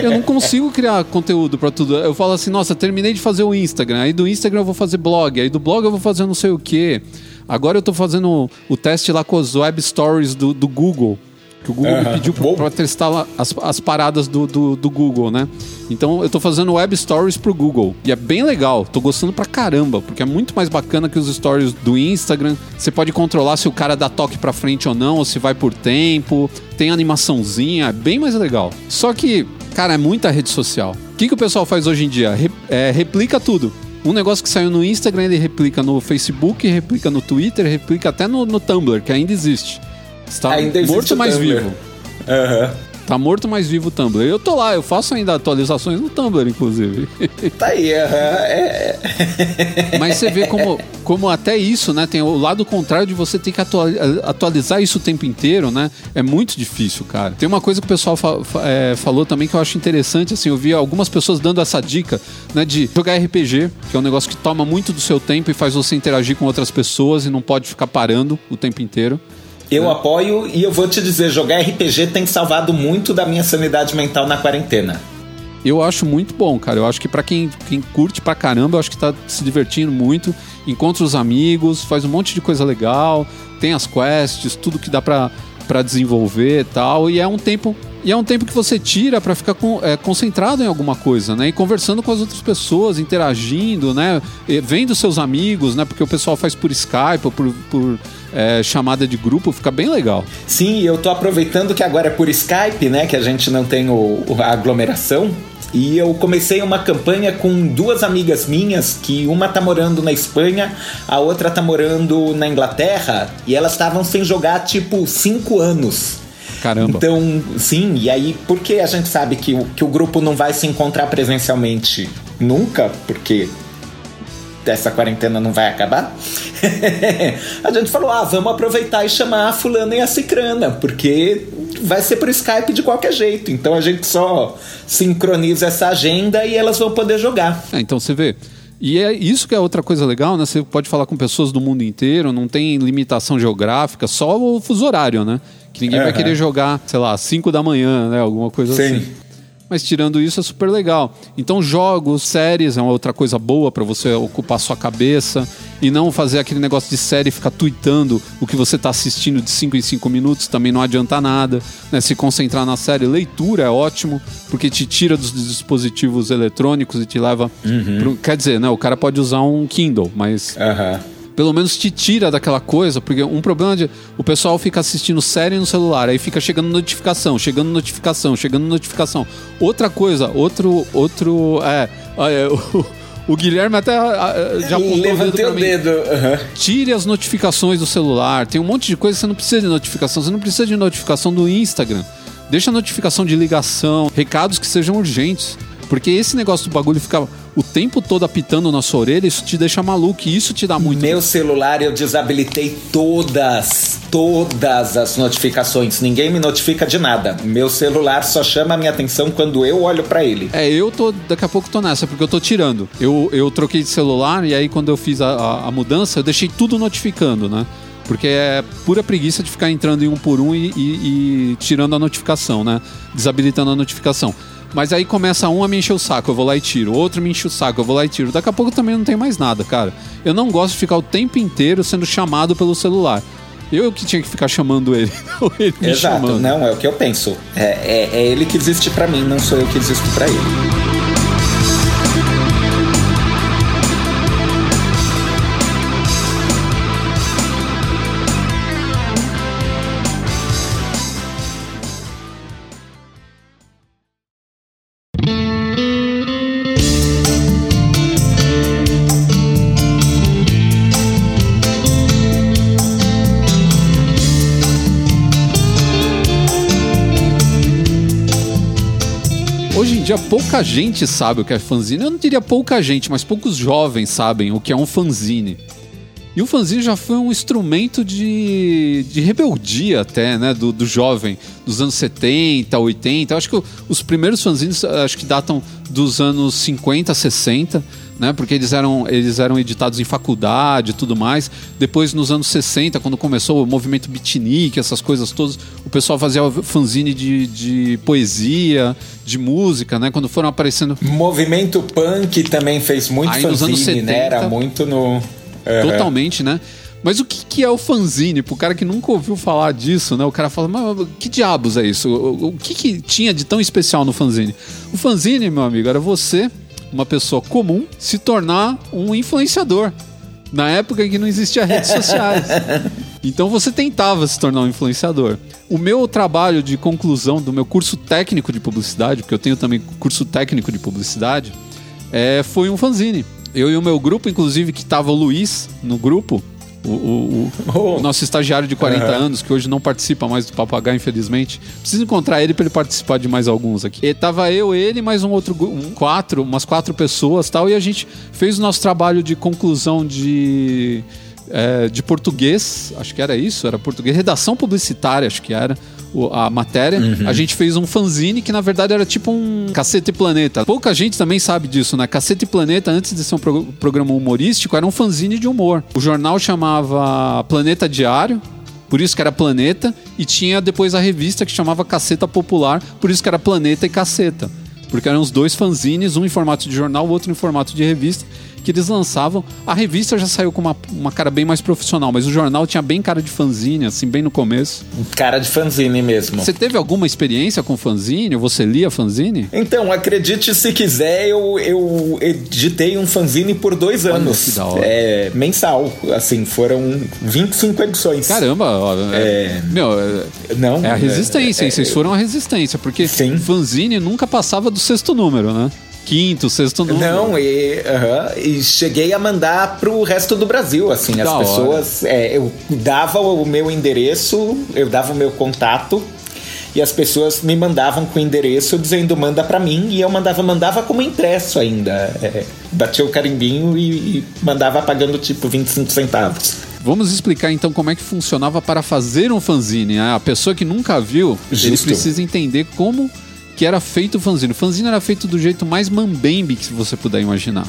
Eu não consigo criar conteúdo para tudo. Eu falo assim, nossa, terminei de fazer o Instagram. Aí do Instagram eu vou fazer blog. Aí do blog eu vou fazer não sei o quê. Agora eu tô fazendo o teste lá com os web stories do, do Google. Que o Google me pediu para testar as, as paradas do, do, do, Google, né? Então eu tô fazendo web stories pro Google. E é bem legal, tô gostando pra caramba, porque é muito mais bacana que os stories do Instagram. Você pode controlar se o cara dá toque pra frente ou não, ou se vai por tempo. Tem animaçãozinha, é bem mais legal. Só que, cara, é muita rede social. O que, que o pessoal faz hoje em dia? Re, é, replica tudo. Um negócio que saiu no Instagram, ele replica no Facebook, replica no Twitter, replica até no, no Tumblr, que ainda existe. Está ainda morto mais vivo. Aham. Uhum. Tá morto mais vivo o Tumblr. Eu tô lá, eu faço ainda atualizações no Tumblr, inclusive. Tá aí, aham. É. Mas você vê como, como até isso, né? Tem o lado contrário de você ter que atualizar isso o tempo inteiro, né? É muito difícil, cara. Tem uma coisa que o pessoal fa é, falou também que eu acho interessante, assim, eu vi algumas pessoas dando essa dica, né? De jogar RPG, que é um negócio que toma muito do seu tempo e faz você interagir com outras pessoas e não pode ficar parando o tempo inteiro. Eu é. apoio e eu vou te dizer, jogar RPG tem salvado muito da minha sanidade mental na quarentena. Eu acho muito bom, cara. Eu acho que para quem, quem curte pra caramba, eu acho que tá se divertindo muito. Encontra os amigos, faz um monte de coisa legal, tem as quests, tudo que dá pra, pra desenvolver e tal. E é um tempo e é um tempo que você tira para ficar com, é, concentrado em alguma coisa, né? E conversando com as outras pessoas, interagindo, né? E vendo seus amigos, né? Porque o pessoal faz por Skype ou por, por é, chamada de grupo, fica bem legal. Sim, eu tô aproveitando que agora é por Skype, né? Que a gente não tem o, a aglomeração. E eu comecei uma campanha com duas amigas minhas, que uma tá morando na Espanha, a outra tá morando na Inglaterra, e elas estavam sem jogar tipo cinco anos. Caramba. Então, sim, e aí, porque a gente sabe que que o grupo não vai se encontrar presencialmente nunca, porque essa quarentena não vai acabar, a gente falou: ah, vamos aproveitar e chamar a fulana e a cicrana, porque vai ser por Skype de qualquer jeito. Então a gente só sincroniza essa agenda e elas vão poder jogar. É, então você vê. E é isso que é outra coisa legal, né? Você pode falar com pessoas do mundo inteiro, não tem limitação geográfica, só o fuso horário, né? Que ninguém uhum. vai querer jogar, sei lá, 5 da manhã, né? Alguma coisa Sim. assim. Mas tirando isso é super legal. Então jogos, séries é uma outra coisa boa para você ocupar sua cabeça e não fazer aquele negócio de série ficar tweetando o que você está assistindo de 5 em 5 minutos, também não adianta nada. Né? Se concentrar na série, leitura é ótimo, porque te tira dos dispositivos eletrônicos e te leva. Uhum. Pro... Quer dizer, né? O cara pode usar um Kindle, mas. Uhum pelo menos te tira daquela coisa, porque um problema de o pessoal fica assistindo série no celular, aí fica chegando notificação, chegando notificação, chegando notificação. Outra coisa, outro outro é, é o, o Guilherme até já apontou Levantei o dedo. O dedo. Uhum. Tire as notificações do celular. Tem um monte de coisa que você não precisa de notificação. Você não precisa de notificação do Instagram. Deixa a notificação de ligação, recados que sejam urgentes. Porque esse negócio do bagulho fica o tempo todo apitando na sua orelha, isso te deixa maluco e isso te dá muito. Meu celular eu desabilitei todas, todas as notificações. Ninguém me notifica de nada. Meu celular só chama a minha atenção quando eu olho para ele. É, eu tô, daqui a pouco tô nessa, porque eu tô tirando. Eu, eu troquei de celular e aí quando eu fiz a, a, a mudança, eu deixei tudo notificando, né? Porque é pura preguiça de ficar entrando em um por um e, e, e tirando a notificação, né? Desabilitando a notificação. Mas aí começa um a me encher o saco, eu vou lá e tiro. Outro me enche o saco, eu vou lá e tiro. Daqui a pouco também não tem mais nada, cara. Eu não gosto de ficar o tempo inteiro sendo chamado pelo celular. Eu que tinha que ficar chamando ele, não ele me Exato, chamando. não, é o que eu penso. É, é, é ele que existe para mim, não sou eu que existo para ele. Dia pouca gente sabe o que é fanzine. Eu não diria pouca gente, mas poucos jovens sabem o que é um fanzine. E o fanzine já foi um instrumento de, de rebeldia até, né, do, do jovem, dos anos 70, 80. Eu acho que os primeiros fanzines acho que datam dos anos 50, 60 né? Porque eles eram, eles eram editados em faculdade e tudo mais. Depois, nos anos 60, quando começou o movimento beatnik, essas coisas todas, o pessoal fazia fanzine de, de poesia, de música, né? Quando foram aparecendo. Movimento punk também fez muito Aí, fanzine, 70, né? Era muito no. Uhum. Totalmente, né? Mas o que, que, é o fanzine? Pro cara que nunca ouviu falar disso, né? O cara fala, mas que diabos é isso? O, o que, que tinha de tão especial no fanzine? O fanzine, meu amigo, era você uma pessoa comum se tornar um influenciador. Na época em que não existia redes sociais. Então você tentava se tornar um influenciador. O meu trabalho de conclusão do meu curso técnico de publicidade, porque eu tenho também curso técnico de publicidade, é, foi um fanzine. Eu e o meu grupo, inclusive, que estava o Luiz no grupo, o, o, oh. o, nosso estagiário de 40 uhum. anos, que hoje não participa mais do Papagaio, infelizmente. Preciso encontrar ele para ele participar de mais alguns aqui. E tava eu, ele, mais um outro um, quatro, umas quatro pessoas tal, e a gente fez o nosso trabalho de conclusão de. É, de português, acho que era isso, era português, redação publicitária, acho que era a matéria, uhum. a gente fez um fanzine que na verdade era tipo um Cacete Planeta. Pouca gente também sabe disso, né? Cacete Planeta, antes de ser um pro programa humorístico, era um fanzine de humor. O jornal chamava Planeta Diário, por isso que era Planeta, e tinha depois a revista que chamava Caceta Popular, por isso que era Planeta e Caceta. Porque eram os dois fanzines, um em formato de jornal, o outro em formato de revista que eles lançavam. A revista já saiu com uma, uma cara bem mais profissional, mas o jornal tinha bem cara de fanzine, assim, bem no começo. Cara de fanzine mesmo. Você teve alguma experiência com fanzine? Você lia fanzine? Então, acredite se quiser, eu, eu editei um fanzine por dois anos. que da hora. É, mensal. Assim, foram 25 edições. Caramba, ó, é, é, meu, é, não, é a resistência, é, vocês foram a resistência, porque sim. fanzine nunca passava do sexto número, né? Quinto, sexto número. Não, e, uh -huh, e cheguei a mandar pro resto do Brasil, assim, da as pessoas. É, eu dava o meu endereço, eu dava o meu contato. e as pessoas me mandavam com o endereço dizendo manda para mim e eu mandava mandava como impresso ainda. É, batia o carimbinho e, e mandava pagando tipo 25 centavos. Vamos explicar então como é que funcionava para fazer um fanzine. Né? A pessoa que nunca viu, Justo. ele precisa entender como que era feito o fanzine. O fanzine era feito do jeito mais mambembe que você puder imaginar.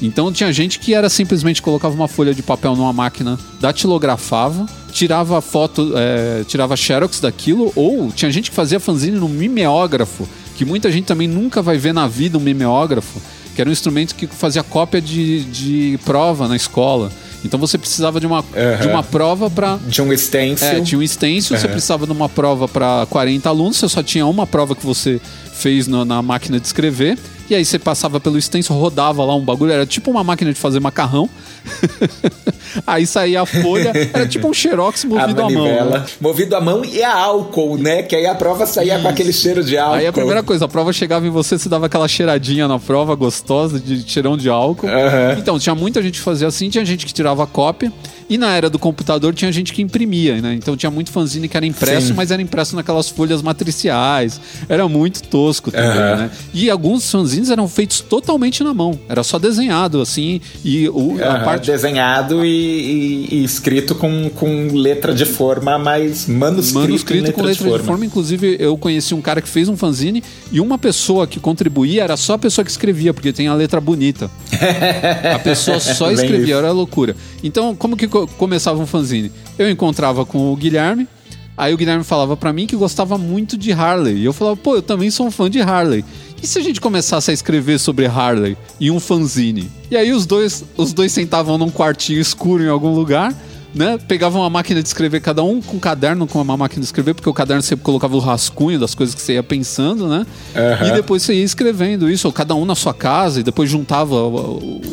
Então tinha gente que era simplesmente colocava uma folha de papel numa máquina, datilografava, tirava foto, é, tirava xerox daquilo, ou tinha gente que fazia fanzine no mimeógrafo, que muita gente também nunca vai ver na vida um mimeógrafo, que era um instrumento que fazia cópia de, de prova na escola. Então você precisava de uma, uhum. de uma prova para. De um stencil. É, tinha um stencil, uhum. você precisava de uma prova para 40 alunos, você só tinha uma prova que você fez no, na máquina de escrever. E aí você passava pelo stencil, rodava lá um bagulho, era tipo uma máquina de fazer macarrão. aí saía a folha, era tipo um xerox movido à mão. Né? Movido à mão e a álcool, né? Que aí a prova saía Isso. com aquele cheiro de álcool. Aí a primeira coisa, a prova chegava em você, você dava aquela cheiradinha na prova gostosa de cheirão de álcool. Uhum. Então, tinha muita gente que fazia assim, tinha gente que tirava cópia. E na era do computador tinha gente que imprimia, né? Então tinha muito fanzine que era impresso, Sim. mas era impresso naquelas folhas matriciais. Era muito tosco também, uhum. né? E alguns fanzines eram feitos totalmente na mão. Era só desenhado, assim, e o, uhum. a parte... Desenhado e, e, e, escrito com, com letra de forma, mas manuscrito, manuscrito letra com letra de forma. de forma. Inclusive, eu conheci um cara que fez um fanzine e uma pessoa que contribuía era só a pessoa que escrevia, porque tem a letra bonita. a pessoa só escrevia, era loucura. Então, como que começava um fanzine? Eu encontrava com o Guilherme, aí o Guilherme falava para mim que gostava muito de Harley. E eu falava, pô, eu também sou um fã de Harley. E se a gente começasse a escrever sobre Harley e um fanzine? E aí os dois, os dois sentavam num quartinho escuro em algum lugar né? Pegava uma máquina de escrever, cada um com um caderno com uma máquina de escrever, porque o caderno sempre colocava o rascunho das coisas que você ia pensando, né? Uhum. E depois você ia escrevendo isso, ou cada um na sua casa, e depois juntava.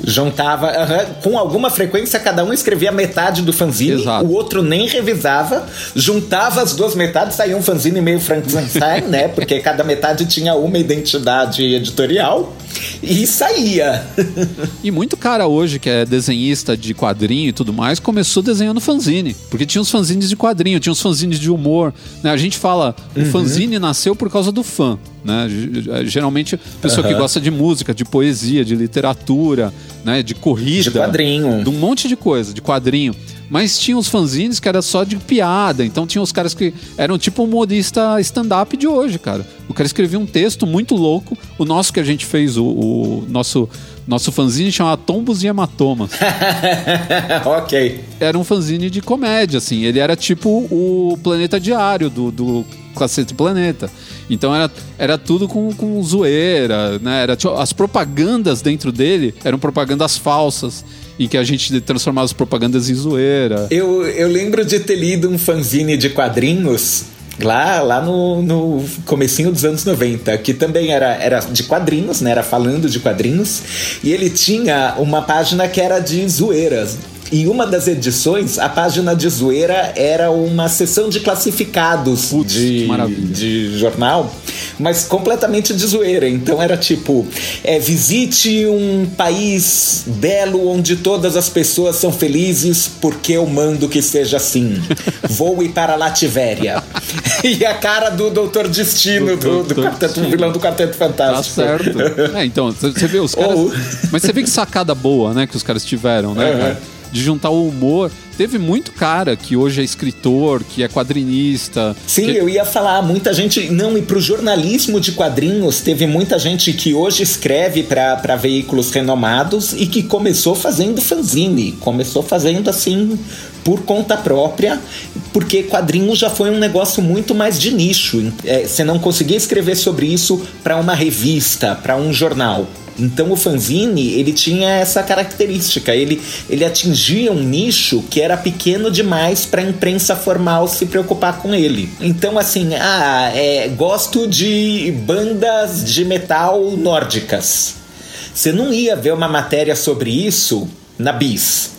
Juntava, uhum. com alguma frequência, cada um escrevia metade do fanzine, Exato. o outro nem revisava, juntava as duas metades, saía um fanzine meio Frankenstein, né? Porque cada metade tinha uma identidade editorial. E saía. e muito cara hoje, que é desenhista de quadrinho e tudo mais, começou desenhando fanzine. Porque tinha os fanzines de quadrinho, tinha os fanzines de humor. Né? A gente fala, uhum. o fanzine nasceu por causa do fã. Né? Geralmente, pessoa uhum. que gosta de música, de poesia, de literatura, né? de corrida. De quadrinho. De um monte de coisa, de quadrinho. Mas tinha os fanzines que era só de piada. Então tinha os caras que eram tipo um modista stand-up de hoje, cara. O cara escrevia um texto muito louco. O nosso que a gente fez, o, o nosso nosso fanzine chamava Tombos e Hematomas. ok. Era um fanzine de comédia, assim. Ele era tipo o Planeta Diário do, do Cacete Planeta. Então era, era tudo com, com zoeira, né? Era, tipo, as propagandas dentro dele eram propagandas falsas em que a gente transformava as propagandas em zoeira. Eu, eu lembro de ter lido um fanzine de quadrinhos lá, lá no, no comecinho dos anos 90, que também era, era de quadrinhos, né? Era falando de quadrinhos. E ele tinha uma página que era de zoeiras. Em uma das edições, a página de zoeira era uma sessão de classificados Putz, de, de jornal, mas completamente de zoeira. Então era tipo: é, visite um país belo onde todas as pessoas são felizes porque eu mando que seja assim. Voe para Lativéria. e a cara do Doutor Destino, do, do, do, quarteto, vilão do Quarteto Fantástico. Tá certo. É, então, você vê os caras. Oh. Mas você vê que sacada boa, né, que os caras tiveram, né, uhum. De juntar o humor. Teve muito cara que hoje é escritor, que é quadrinista. Sim, que... eu ia falar, muita gente. Não, e pro jornalismo de quadrinhos, teve muita gente que hoje escreve para veículos renomados e que começou fazendo fanzine, começou fazendo assim por conta própria, porque quadrinhos já foi um negócio muito mais de nicho. É, você não conseguia escrever sobre isso para uma revista, para um jornal. Então o fanzine, ele tinha essa característica, ele, ele atingia um nicho que era pequeno demais para a imprensa formal se preocupar com ele. Então assim, ah, é, gosto de bandas de metal nórdicas. Você não ia ver uma matéria sobre isso na Bis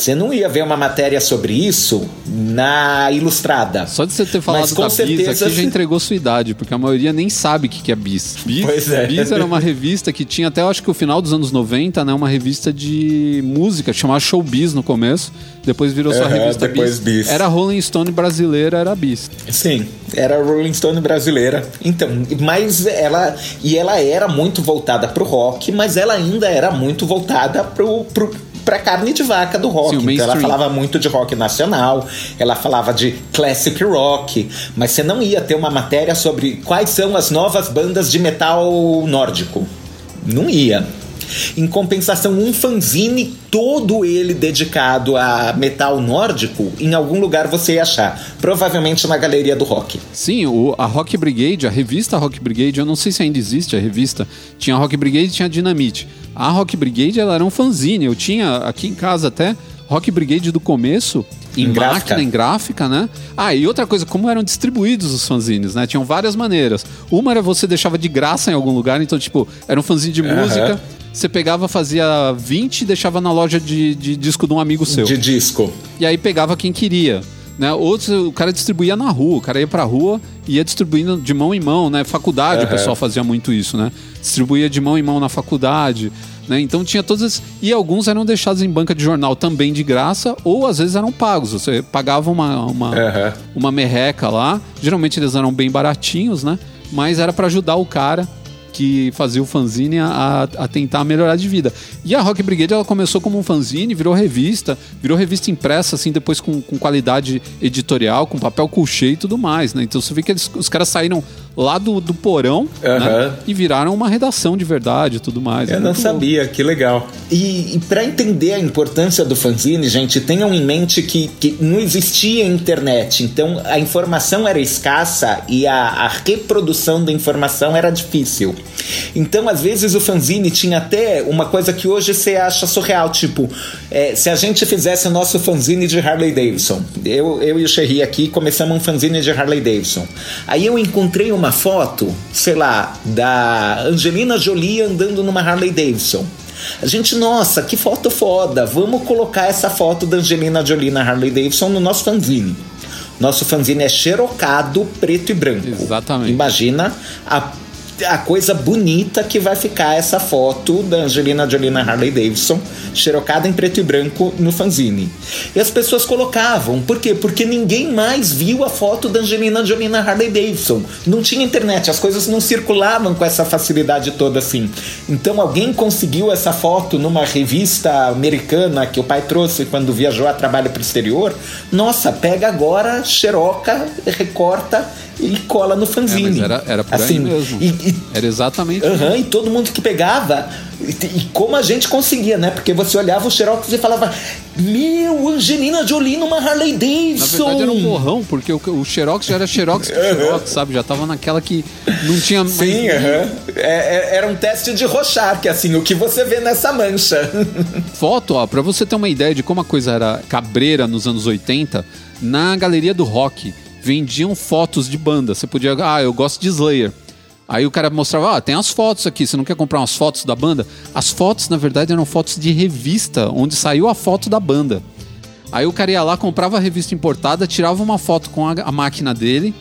Você não ia ver uma matéria sobre isso na Ilustrada. Só de você ter falado Mas com da Bis certeza aqui já entregou sua idade, porque a maioria nem sabe o que é Bis. Bis, Pois é. Bis era uma revista que tinha até, acho que o final dos anos 90, né? Uma revista de música, chamava Showbiz no começo. Depois virou só revista depois Bis. Era Rolling Stone brasileira, era Bis. Sim, era Rolling Stone brasileira. Então, mas ela e ela era muito voltada pro rock, mas ela ainda era muito voltada pro, pro pra carne de vaca do rock. Sim, então ela falava muito de rock nacional, ela falava de classic rock, mas você não ia ter uma matéria sobre quais são as novas bandas de metal nórdico. Não ia. Em compensação, um fanzine todo ele dedicado a metal nórdico, em algum lugar você ia achar. Provavelmente na galeria do rock. Sim, o, a Rock Brigade, a revista Rock Brigade, eu não sei se ainda existe a revista. Tinha a Rock Brigade e tinha a Dynamite. A Rock Brigade, ela era um fanzine. Eu tinha aqui em casa até Rock Brigade do começo, em, Em máquina, gráfica. em gráfica, né? Ah, e outra coisa, como eram distribuídos os fanzines, né? Tinham várias maneiras. Uma era você deixava de graça em algum lugar, então, tipo, era um fanzine de Aham. música. Você pegava, fazia 20 e deixava na loja de, de disco de um amigo seu De disco. e aí pegava quem queria. Né? Outros o cara distribuía na rua, o cara ia pra rua e ia distribuindo de mão em mão, né? Faculdade, o Aham. pessoal fazia muito isso, né? Distribuía de mão em mão na faculdade, né? Então tinha todas. E alguns eram deixados em banca de jornal também de graça, ou às vezes eram pagos. Você pagava uma, uma, Aham. uma merreca lá. Geralmente eles eram bem baratinhos, né? Mas era pra ajudar o cara que fazia o fanzine a, a tentar melhorar de vida. E a Rock Brigade ela começou como um fanzine, virou revista, virou revista impressa, assim, depois com, com qualidade editorial, com papel couché e tudo mais, né? Então você vê que eles, os caras saíram lá do, do porão né? Aham. e viraram uma redação de verdade e tudo mais. É Eu não muito louco. sabia, que legal. E, e para entender a importância do fanzine, gente, tenham em mente que, que não existia internet, então a informação era escassa e a, a reprodução da informação era difícil. Então, às vezes, o fanzine tinha até uma coisa que hoje você acha surreal, tipo, é, se a gente fizesse o nosso fanzine de Harley Davidson, eu, eu e o Sherry aqui começamos um fanzine de Harley Davidson. Aí eu encontrei uma foto, sei lá, da Angelina Jolie andando numa Harley Davidson. A gente, nossa, que foto foda, vamos colocar essa foto da Angelina Jolie na Harley Davidson no nosso fanzine. Nosso fanzine é xerocado, preto e branco. Exatamente. Imagina a, a coisa bonita que vai ficar essa foto da Angelina Jolie na Harley Davidson, xerocada em preto e branco no fanzine. E as pessoas colocavam, por quê? Porque ninguém mais viu a foto da Angelina Jolie na Harley Davidson. Não tinha internet, as coisas não circulavam com essa facilidade toda assim. Então alguém conseguiu essa foto numa revista americana que o pai trouxe quando viajou a trabalho para o exterior. Nossa, pega agora, xeroca, recorta e cola no É, fanzine. mas era, era por assim, aí mesmo. E, e Era exatamente e todo mundo que pegava, e, e como a gente conseguia, né? Porque você olhava o Xerox e falava: Meu, Angelina Jolie numa Harley Na Davidson! verdade era um borrão, porque o, o Xerox já era Xerox de Xerox, sabe? Já tava naquela que não tinha mais... Sim. É- é- era um teste de Rorschach, assim, o que você vê nessa mancha. Foto, ó, pra você ter uma ideia de como a coisa era cabreira nos anos 80, na galeria do rock vendiam fotos de banda. Você podia, ah, eu gosto de Slayer. Aí o cara mostrava, ah, tem as fotos aqui, você não quer comprar umas fotos da banda? As fotos, na verdade, eram fotos de revista, onde saiu a foto da banda. Aí o cara ia lá, comprava a revista importada, tirava uma foto com a, a máquina dele,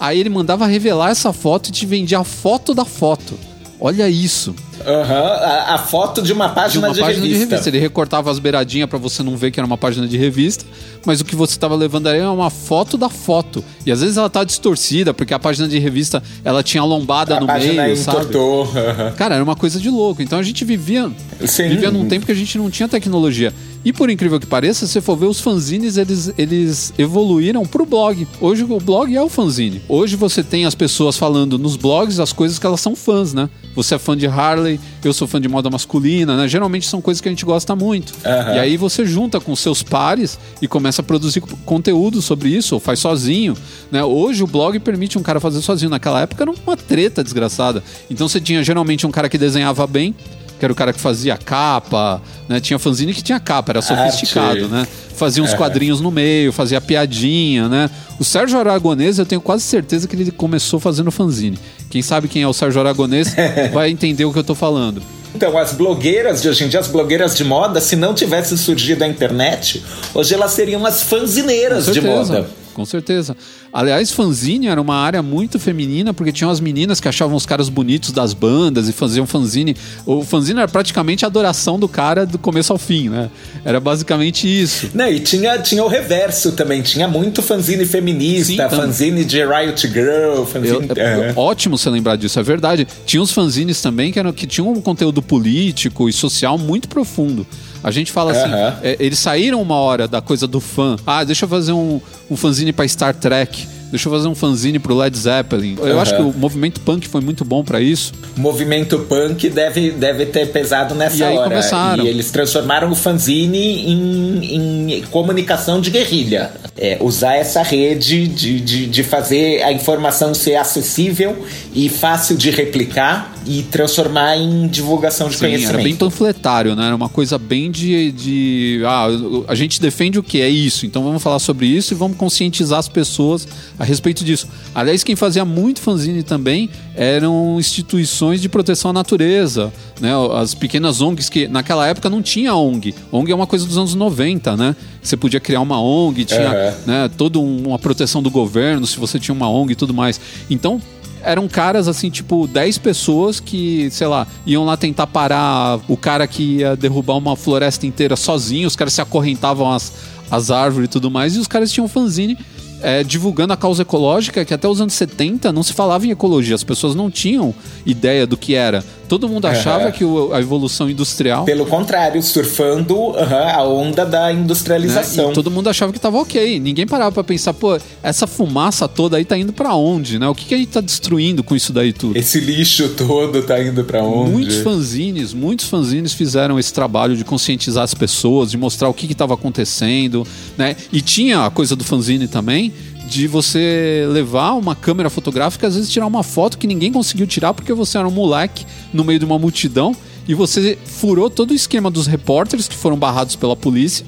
aí ele mandava revelar essa foto e te vendia a foto da foto. Olha isso. Aham, a, a foto de uma De página, uma de, página revista. de revista. Ele recortava as beiradinhas pra você não ver que era uma página de revista, mas o que você estava levando ali é uma foto da foto. E às vezes ela tá distorcida, porque a página de revista ela tinha lombada A no meio, sabe? entortou. aham. Cara, era uma coisa de louco. Então a gente vivia, Sim. vivia num tempo que a gente não tinha tecnologia. E por incrível que pareça, se você for ver os fanzines, eles, eles evoluíram pro blog. Hoje o blog é o fanzine. Hoje você tem as pessoas falando nos blogs as coisas que elas são fãs, né? Você é fã de Harley, eu sou fã de moda masculina, né? Geralmente são coisas que a gente gosta muito. Aham. E aí você junta com seus pares e começa a produzir conteúdo sobre isso, ou faz sozinho. Né? Hoje o blog permite um cara fazer sozinho. Naquela época era uma treta desgraçada. Então você tinha geralmente um cara que desenhava bem, que era o cara que fazia capa, né? Tinha fanzine que tinha capa, era sofisticado, Arte. né? Fazia uns quadrinhos no meio, fazia piadinha, né? O Sérgio Aragonês, eu tenho quase certeza que ele começou fazendo fanzine. Quem sabe quem é o Sérgio Aragonês vai entender o que eu tô falando. Então, as blogueiras de hoje em dia, as blogueiras de moda, se não tivesse surgido a internet, hoje elas seriam as fanzineiras de moda. Com certeza. Aliás, fanzine era uma área muito feminina, porque tinham as meninas que achavam os caras bonitos das bandas e faziam fanzine. O fanzine era praticamente a adoração do cara do começo ao fim, né? Era basicamente isso. Não, e tinha, tinha o reverso também. Tinha muito fanzine feminista, Sim, fanzine de Riot Girl, fanzine... Eu, é. Ótimo você lembrar disso, é verdade. Tinha uns fanzines também que, eram, que tinham um conteúdo político e social muito profundo. A gente fala assim, é, eles saíram uma hora da coisa do fã. Ah, deixa eu fazer um, um fanzine para Star Trek deixa eu fazer um fanzine pro Led Zeppelin. Eu uhum. acho que o movimento punk foi muito bom para isso. O movimento punk deve, deve ter pesado nessa e aí hora. Começaram. E eles transformaram o fanzine em, em comunicação de guerrilha. É, usar essa rede de, de, de fazer a informação ser acessível e fácil de replicar e transformar em divulgação de Sim, conhecimento. Era bem panfletário, né? Era uma coisa bem de, de. Ah, a gente defende o que? É isso. Então vamos falar sobre isso e vamos conscientizar as pessoas a respeito disso. Aliás, quem fazia muito fanzine também eram instituições de proteção à natureza, né? As pequenas ONGs que naquela época não tinha ONG. ONG é uma coisa dos anos 90, né? Você podia criar uma ONG, tinha uhum. né, toda uma proteção do governo se você tinha uma ONG e tudo mais. Então, eram caras assim, tipo, 10 pessoas que, sei lá, iam lá tentar parar o cara que ia derrubar uma floresta inteira sozinho, os caras se acorrentavam as, as árvores e tudo mais, e os caras tinham fanzine é, divulgando a causa ecológica que até os anos 70 não se falava em ecologia, as pessoas não tinham ideia do que era. Todo mundo achava uhum. que o, a evolução industrial. Pelo contrário, surfando uhum, a onda da industrialização. Né? todo mundo achava que estava ok. Ninguém parava para pensar, pô, essa fumaça toda aí tá indo para onde, né? O que, que a gente tá destruindo com isso daí tudo? Esse lixo todo tá indo para onde? Muitos fanzines, muitos fanzines fizeram esse trabalho de conscientizar as pessoas, de mostrar o que estava acontecendo, né? E tinha a coisa do fanzine também, de você levar uma câmera fotográfica, às vezes tirar uma foto que ninguém conseguiu tirar porque você era um moleque no meio de uma multidão e você furou todo o esquema dos repórteres que foram barrados pela polícia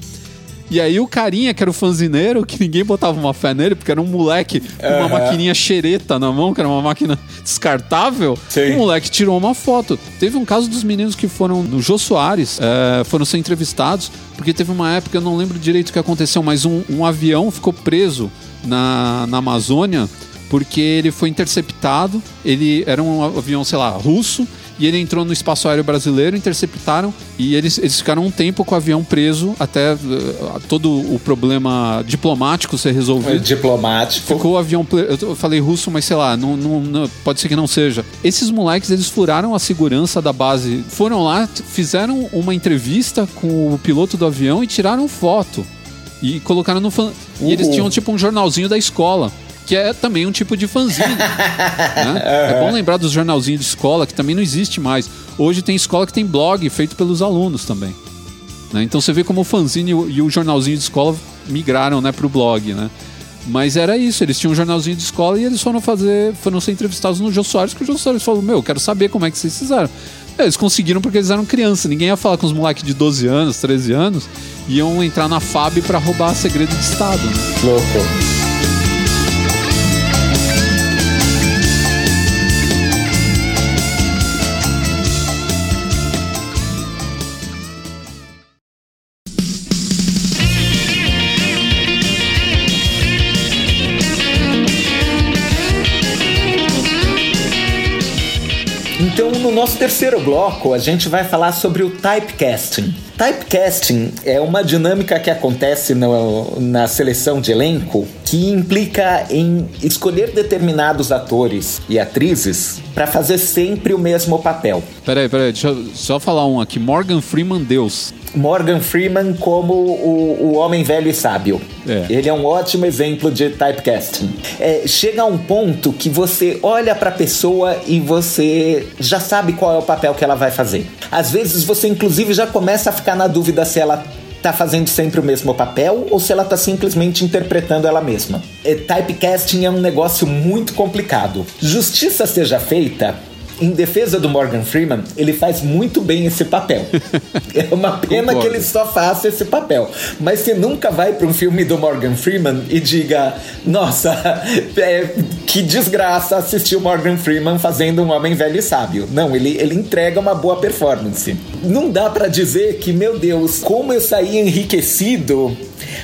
e aí o carinha, que era o fanzineiro, que ninguém botava uma fé nele, porque era um moleque com uma uhum. maquininha xereta na mão, que era uma máquina descartável, Sim. o moleque tirou uma foto. Teve um caso dos meninos que foram no Jô Soares, é, foram ser entrevistados, porque teve uma época, eu não lembro direito o que aconteceu, mas um, um avião ficou preso na, na Amazônia porque ele foi interceptado, ele era um avião, sei lá, russo, e ele entrou no espaço aéreo brasileiro, interceptaram e eles, eles ficaram um tempo com o avião preso até uh, todo o problema diplomático ser resolvido. Diplomático. Ficou o avião. Eu falei russo, mas sei lá, não, não, não, pode ser que não seja. Esses moleques, eles furaram a segurança da base, foram lá, fizeram uma entrevista com o piloto do avião e tiraram foto. E colocaram no. Fan... Uhum. E eles tinham tipo um jornalzinho da escola que é também um tipo de fanzine. né? É bom lembrar dos jornalzinhos de escola, que também não existe mais. Hoje tem escola que tem blog feito pelos alunos também. Né? Então você vê como o fanzine e o jornalzinho de escola migraram né, para o blog, né? Mas era isso, eles tinham um jornalzinho de escola e eles foram fazer, foram ser entrevistados no Jô Soares, que o Jô Soares falou, meu, eu quero saber como é que vocês fizeram. Eles conseguiram porque eles eram crianças, ninguém ia falar com os moleques de 12 anos, 13 anos, iam entrar na FAB para roubar segredo de Estado. Né? Louco. no nosso terceiro bloco, a gente vai falar sobre o typecasting. Typecasting é uma dinâmica que acontece no, na seleção de elenco que implica em escolher determinados atores e atrizes para fazer sempre o mesmo papel. Peraí, peraí, deixa eu só falar um aqui. Morgan Freeman Deus. Morgan Freeman como o, o homem velho e sábio. É. Ele é um ótimo exemplo de typecasting. É, chega a um ponto que você olha para a pessoa e você já sabe qual é o papel que ela vai fazer. Às vezes você inclusive já começa a ficar na dúvida se ela tá fazendo sempre o mesmo papel ou se ela tá simplesmente interpretando ela mesma. E typecasting é um negócio muito complicado. Justiça seja feita, em defesa do Morgan Freeman, ele faz muito bem esse papel. é uma pena que ele só faça esse papel. Mas você nunca vai para um filme do Morgan Freeman e diga: Nossa, é, que desgraça assistir o Morgan Freeman fazendo um homem velho e sábio. Não, ele, ele entrega uma boa performance. Não dá para dizer que, meu Deus, como eu saí enriquecido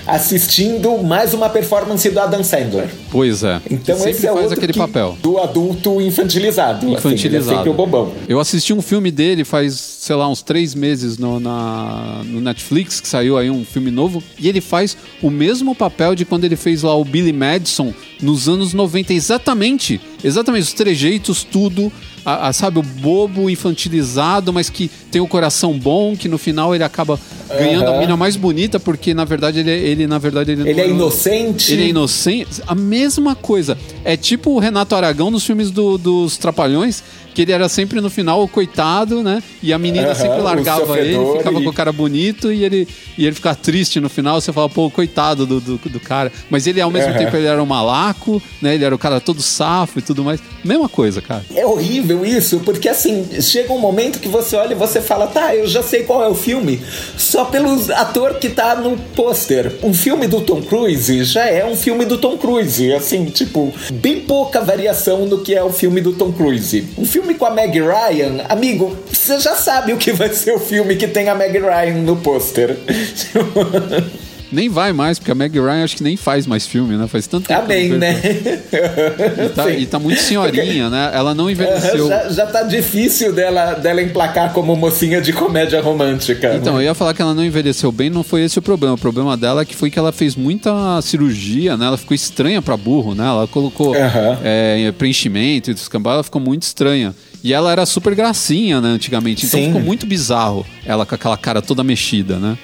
assistindo mais uma performance do Adam Sandler. Pois é. Então esse é faz aquele que- papel. do adulto infantilizado. Infantilizado. Assim, é sempre o bobão. Eu assisti um filme dele faz, sei lá, uns três meses no, na, no Netflix, que saiu aí um filme novo, e ele faz o mesmo papel de quando ele fez lá o Billy Madison nos anos 90. Exatamente, exatamente, os trejeitos, tudo. a- a, sabe, o bobo infantilizado, mas que tem o coração bom, que no final ele acaba ganhando a Aham. mina mais bonita, porque na verdade ele, ele na verdade ele, Ele não é inocente. Ele é inocente. A mesma coisa. É tipo o Renato Aragão nos filmes do- dos Trapalhões, que ele era sempre no final o coitado, né? E a menina sempre largava ele, ficava e- com o cara bonito e ele, e ele ficava triste no final. Você fala, pô, coitado do, do, do cara. Mas ele, ao mesmo tempo, ele era um malaco, né? Ele era o cara todo safo e tudo mais. Mesma coisa, cara. É horrível isso, porque assim, chega um momento que você olha e você fala, tá, eu já sei qual é o filme, só pelo ator que tá no pôster. Um filme do Tom Cruise já é um filme do Tom Cruise, assim, tipo, bem pouca variação do que é o filme do Tom Cruise. Um filme com a Meg Ryan, amigo, você já sabe o que vai ser o filme que tem a Meg Ryan no pôster. Nem vai mais, porque a Meg Ryan acho que nem faz mais filme, né? Faz tanto tempo. tá eu bem, né? vejo. E tá, Sim. e tá muito senhorinha, né? Ela não envelheceu. já, já tá difícil dela, dela emplacar como mocinha de comédia romântica. Então, né? eu ia falar que ela não envelheceu bem, não foi esse o problema. O problema dela é que foi que ela fez muita cirurgia, né? Ela ficou estranha pra burro, né? Ela colocou Aham. é, preenchimento e descambar, ela ficou muito estranha. E ela era super gracinha, né, antigamente. Então Sim. ficou muito bizarro ela com aquela cara toda mexida, né?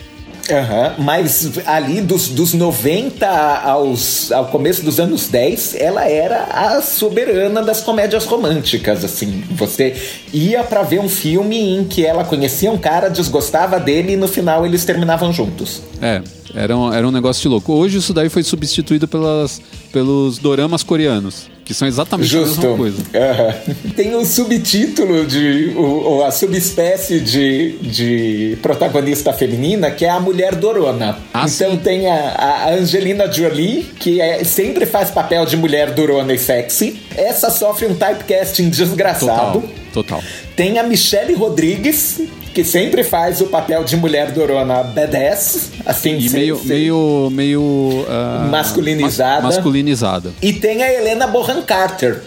Aham, Mas ali dos, dos 90 aos, ao começo dos anos 10, ela era a soberana das comédias românticas, assim. Você ia pra ver um filme em que ela conhecia um cara, desgostava dele e no final eles terminavam juntos. É, era um, era um negócio de louco. Hoje isso daí foi substituído pelas, pelos doramas coreanos, que são exatamente a Justo. mesma coisa. Aham. Tem o subtítulo de. O, o- a subespécie de, de protagonista feminina, que é a mulher dorona. Ah, então sim. tem a, a Angelina Jolie, que é- sempre faz papel de mulher durona e sexy. Essa sofre um typecasting desgraçado. Total, total. Tem a Michelle Rodrigues, que sempre faz o papel de mulher durona badass. Assim, E meio, meio, meio ah, Masculinizada. mas- masculinizada. E tem a Helena Bonham Carter,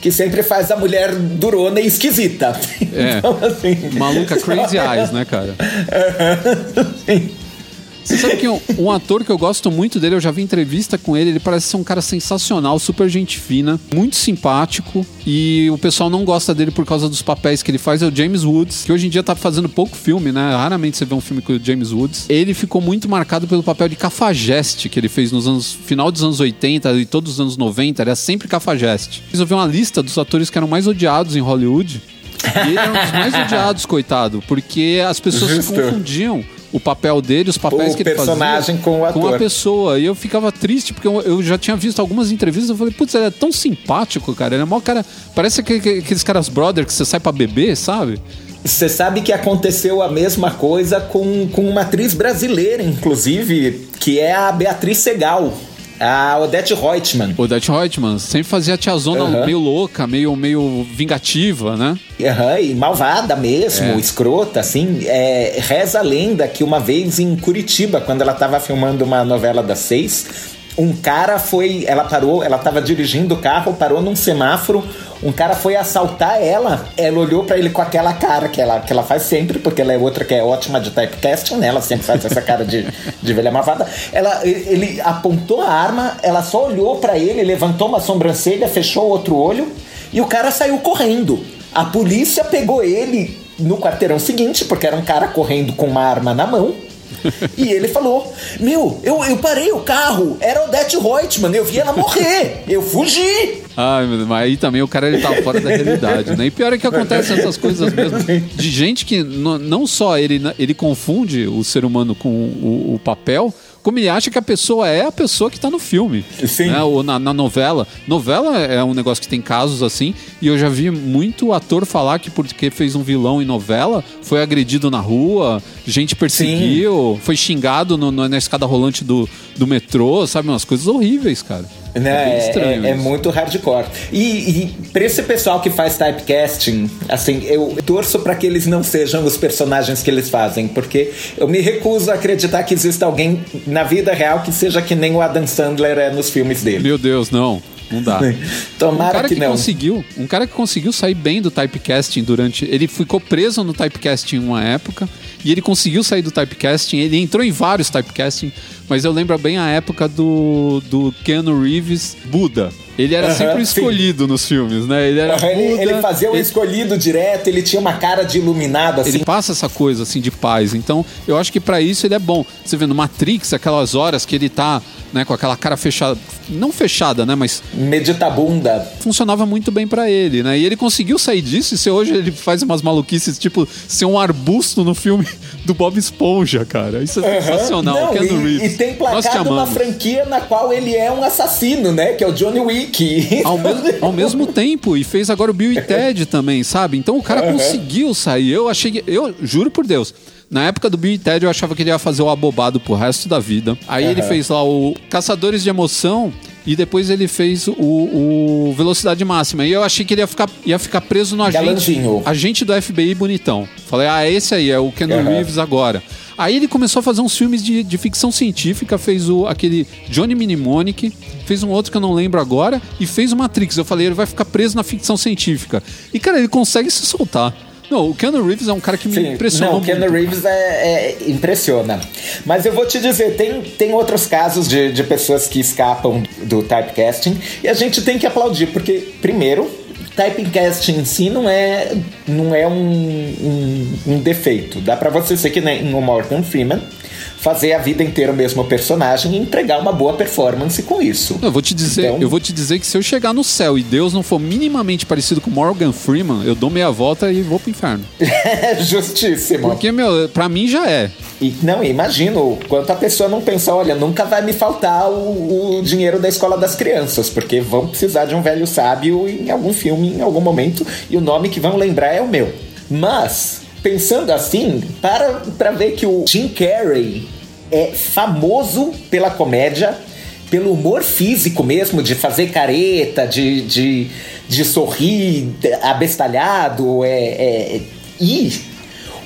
que sempre faz a mulher durona e esquisita. É. Então, assim. Maluca Crazy Eyes, né, cara? Sim. Você sabe que um, um ator que eu gosto muito dele, eu já vi entrevista com ele, ele parece ser um cara sensacional, super gente fina, muito simpático e o pessoal não gosta dele por causa dos papéis que ele faz, é o James Woods, que hoje em dia tá fazendo pouco filme, né? Raramente você vê um filme com o James Woods. Ele ficou muito marcado pelo papel de cafajeste que ele fez nos anos final dos anos 80 e todos os anos 90, era sempre cafajeste. Ver uma lista dos atores que eram mais odiados em Hollywood. E ele era um dos mais odiados, coitado, porque as pessoas se Justo. confundiam o papel dele, os papéis O que ele fazia personagem com o ator. a pessoa. E eu ficava triste, porque eu, eu já tinha visto algumas entrevistas. Eu falei, putz, ele é tão simpático, cara. Ele é mó cara. Parece que, que- aqueles caras brother que você sai pra beber, sabe? Você sabe que aconteceu a mesma coisa com, com uma atriz brasileira, inclusive, que é a Beatriz Segal, a Odete Reutemann. O Odete Reutemann sempre fazia a tiazona Aham. meio louca, meio, meio vingativa, né? Aham, e malvada mesmo, É. escrota, assim. É, reza a lenda que uma vez em Curitiba, quando ela estava filmando uma novela das seis, um cara foi. Ela parou, ela estava dirigindo o carro, parou num semáforo. Um cara foi assaltar ela. Ela olhou pra ele com aquela cara que ela, que ela faz sempre, porque ela é outra que é ótima de typecasting, né? Ela sempre faz essa cara de, de velha malvada. Ela, ele apontou a arma, ela só olhou pra ele, levantou uma sobrancelha, fechou outro olho e o cara saiu correndo. A polícia pegou ele no quarteirão seguinte, porque era um cara correndo com uma arma na mão. E ele falou: Meu, eu, eu parei o carro, era Odete Reutemann, eu vi ela morrer, eu fugi. Ai, mas aí também o cara ele tá fora da realidade, né? E pior é que acontecem essas coisas mesmo. De gente que não só ele, ele confunde o ser humano com o, o papel, como ele acha que a pessoa é a pessoa que está no filme. Sim. Né? Ou na, na, novela. Novela é um negócio que tem casos assim, e eu já vi muito ator falar que porque fez um vilão em novela, foi agredido na rua, gente perseguiu, Sim. foi xingado no, no, na escada rolante do, do metrô, sabe? Umas coisas horríveis, cara. Né? É, estranho é, é, muito hardcore. E, e pra esse pessoal que faz typecasting, assim, eu torço para que eles não sejam os personagens que eles fazem, porque eu me recuso a acreditar que exista alguém na vida real que seja que nem o Adam Sandler é nos filmes dele. Meu Deus, não. Não dá. Tomara um cara que, que não. Conseguiu, um cara que conseguiu sair bem do typecasting durante. Ele ficou preso no typecasting em uma época e ele conseguiu sair do typecasting. Ele entrou em vários typecasting, mas eu lembro bem a época do, do Keanu Reeves Buda. Ele era sempre escolhido sim. nos filmes, né? Ele era ele, ele, fazia o ele... escolhido direto, ele tinha uma cara de iluminado assim. Ele passa essa coisa assim de paz. Então, eu acho que para isso ele é bom. Você vê no Matrix, aquelas horas que ele tá né, com aquela cara fechada, não fechada, né, mas meditabunda. Funcionava muito bem para ele, né? E ele conseguiu sair disso e se hoje ele faz umas maluquices, tipo ser um arbusto no filme do Bob Esponja, cara. Isso é uhum. sensacional. Não, e, e, tem placado uma franquia na qual ele é um assassino, né? Que é o Johnny Wick. Ao, mesmo, ao mesmo tempo, e fez agora o Bill e Ted também, sabe? Então o cara uhum. conseguiu sair. Eu achei. Eu juro por Deus. Na época do Bill e Ted, eu achava que ele ia fazer o abobado pro resto da vida. Aí uhum. ele fez lá o Caçadores de Emoção e depois ele fez o, o, Velocidade Máxima. E eu achei que ele ia ficar, ia ficar preso no agente, agente do FBI bonitão. Falei, ah, esse aí, é o Ken uhum. Reeves agora. Aí ele começou a fazer uns filmes de, de ficção científica, fez o, aquele Johnny Mnemonic, fez um outro que eu não lembro agora, e fez o Matrix. Eu falei, ele vai ficar preso na ficção científica. E, cara, ele consegue se soltar. Não, o Keanu Reeves é um cara que me Sim, impressiona. Não, o Keanu Reeves é, é, impressiona. Mas eu vou te dizer, tem, tem outros casos de, de pessoas que escapam do typecasting e a gente tem que aplaudir, porque, primeiro, typecasting em si não é, não é um, um, um defeito. Dá para você ser que nem o Morgan Freeman fazer a vida inteira o mesmo personagem e entregar uma boa performance com isso. Eu vou te dizer, então... eu vou te dizer que se eu chegar no céu e Deus não for minimamente parecido com Morgan Freeman, eu dou meia volta e vou pro inferno. Justíssimo. Porque, meu, pra mim já é. E não, imagino quanto a pessoa não pensa, olha, nunca vai me faltar o, o dinheiro da escola das crianças, porque vão precisar de um velho sábio em algum filme, em algum momento, e o nome que vão lembrar é o meu. Mas pensando assim, para para ver que o Jim Carrey é famoso pela comédia, pelo humor físico mesmo, de fazer careta, de, de, de sorrir abestalhado, é, é, e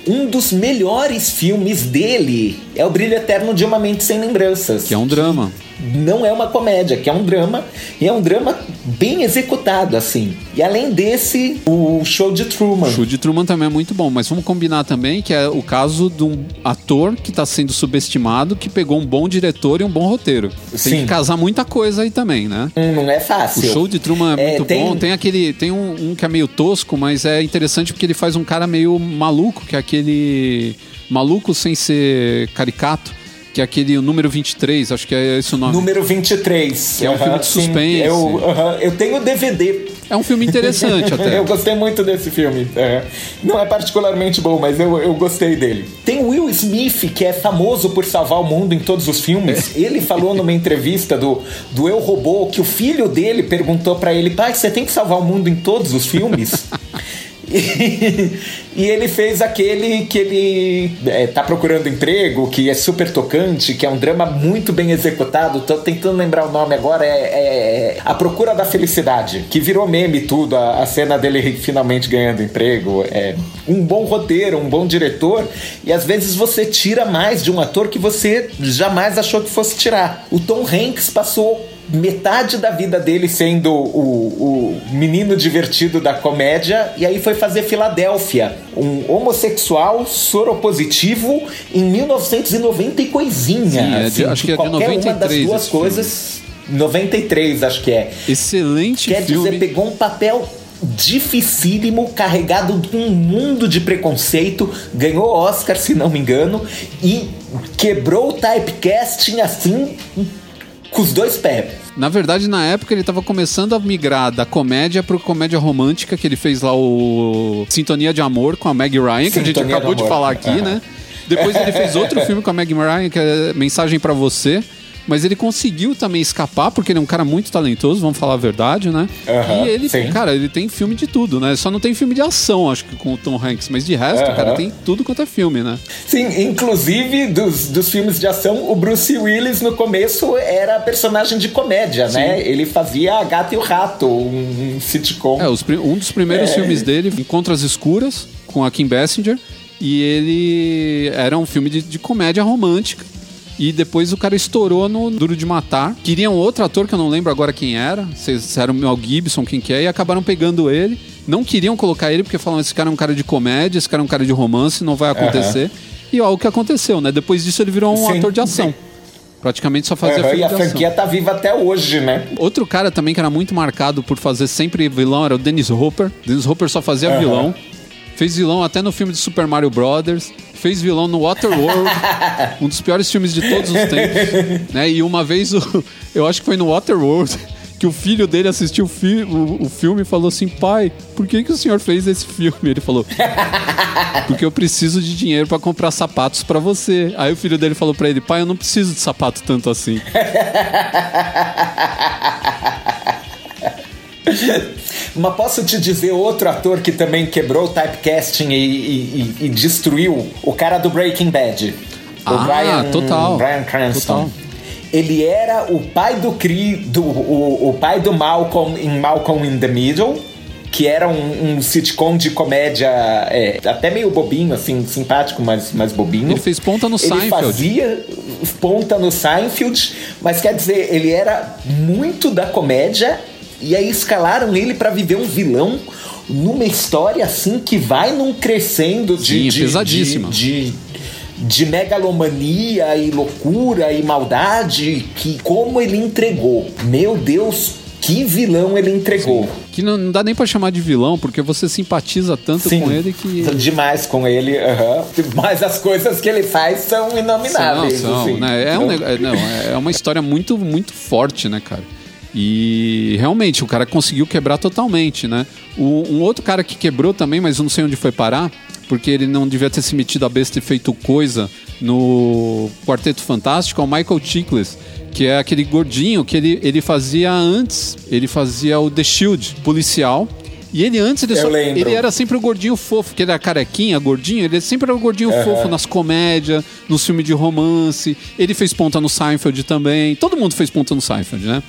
um dos melhores filmes dele é O Brilho Eterno de uma Mente Sem Lembranças. Que é um drama não é uma comédia, que é um drama, e é um drama bem executado, assim. E além desse, o show de Truman. O show de Truman também é muito bom, mas vamos combinar também que é o caso de um ator que está sendo subestimado, que pegou um bom diretor e um bom roteiro. Tem Sim. que casar muita coisa aí também, né? Hum, não é fácil. O show de Truman é, é muito tem... bom. Tem aquele. Tem um, um que é meio tosco, mas é interessante porque ele faz um cara meio maluco, que é aquele. Maluco sem ser caricato que é aquele número 23, acho que é esse o nome. Número 23. Que é um uh -huh, filme de suspense. Sim, eu, uh -huh, eu tenho DVD. É um filme interessante até. eu gostei muito desse filme. É. Não é particularmente bom, mas eu, eu gostei dele. Tem Will Smith, que é famoso por salvar o mundo em todos os filmes. É. Ele falou numa entrevista do, do Eu Robô que o filho dele perguntou para ele: pai, você tem que salvar o mundo em todos os filmes? E, ele fez aquele que ele é, tá procurando emprego, que é super tocante, que é um drama muito bem executado. Tô tentando lembrar o nome agora. É, é A Procura da Felicidade, que virou meme tudo. A, a, cena dele finalmente ganhando emprego. É um bom roteiro, um bom diretor. E às vezes você tira mais de um ator que você jamais achou que fosse tirar. O Tom Hanks passou metade da vida dele sendo o, o menino divertido da comédia, e aí foi fazer Filadélfia, um homossexual soropositivo em 1990 e coisinha. Sim, é de, assim, acho que é de 93. uma das duas coisas. Filme. 93, acho que é. Excelente Quer filme. dizer, pegou um papel dificílimo, carregado de um mundo de preconceito, ganhou Oscar, se não me engano, e quebrou o typecasting assim com os dois pés. Na verdade, na época ele tava começando a migrar da comédia pro comédia romântica, que ele fez lá o Sintonia de Amor com a Meg Ryan, que a gente acabou de de falar aqui, né? Depois ele fez outro filme com a Meg Ryan, que é Mensagem pra Você. Mas ele conseguiu também escapar, porque ele é um cara muito talentoso, vamos falar a verdade, né? Aham, e ele, sim. cara, ele tem filme de tudo, né? Só não tem filme de ação, acho que com o Tom Hanks, mas de resto, Aham. cara, tem tudo quanto é filme, né? Sim, inclusive dos, dos filmes de ação, o Bruce Willis no começo era personagem de comédia, né? Ele fazia A Gata e o Rato, um, um sitcom. É, os um dos primeiros É. filmes dele, Encontros Escuras, com a Kim Basinger, e ele era um filme de, de comédia romântica. E depois o cara estourou no Duro de Matar. Queriam outro ator que eu não lembro agora quem era. Se era o Mel Gibson, quem que é, e acabaram pegando ele. Não queriam colocar ele porque falavam: esse cara é um cara de comédia, esse cara é um cara de romance, não vai acontecer. E ó, o que aconteceu, né? Depois disso ele virou um Sim, ator de ação. sim. Praticamente só fazia Aham, filme e a franquia tá viva até hoje, né? Outro cara também que era muito marcado por fazer sempre vilão era o Dennis Hopper. Dennis Hopper só fazia Aham. vilão. Fez vilão até no filme de Super Mario Brothers. Fez vilão no Waterworld, um dos piores filmes de todos os tempos. né? E uma vez, o- eu acho que foi no Waterworld, que o filho dele assistiu o, fi- o- o filme e falou assim: pai, por que, que o senhor fez esse filme? Ele falou: porque eu preciso de dinheiro pra comprar sapatos pra você. Aí o filho dele falou pra ele: pai, eu não preciso de sapato tanto assim. Mas posso te dizer outro ator que também quebrou o typecasting e, e- e- destruiu? O cara do Breaking Bad. O Ah, Bryan, total. Bryan Cranston. Total. Ele era o pai do Cri, do, o, o pai do Malcolm em Malcolm in the Middle, que era um, um sitcom de comédia é, até meio bobinho, assim, simpático, mas, mas bobinho. Ele fez ponta no Ele Seinfeld. fazia ponta no Seinfeld, mas quer dizer, ele era muito da comédia e aí escalaram ele pra viver um vilão numa história assim que vai num crescendo de, Sim, de, pesadíssima. de, de, de megalomania e loucura e maldade que como ele entregou. Meu Deus, que vilão ele entregou. Que não, não dá nem pra chamar de vilão, porque você simpatiza tanto Sim, com ele que. demais com ele, aham. mas as coisas que ele faz são São, inomináveis. são, assim. né? É, um, Então- é, não, é uma história muito, muito forte, né, cara? E realmente, o cara conseguiu quebrar totalmente, né? O- um outro cara que quebrou também, mas não sei onde foi parar, porque ele não devia ter se metido a besta e feito coisa no Quarteto Fantástico, é o Michael Chiklis, que é aquele gordinho que ele, ele fazia antes, ele fazia o The Shield, policial. E ele antes, ele, só, ele era sempre o gordinho fofo, que ele era carequinha, gordinho, ele sempre era o gordinho fofo nas comédias, nos filmes de romance. Ele fez ponta no Seinfeld também. Todo mundo fez ponta no Seinfeld, né?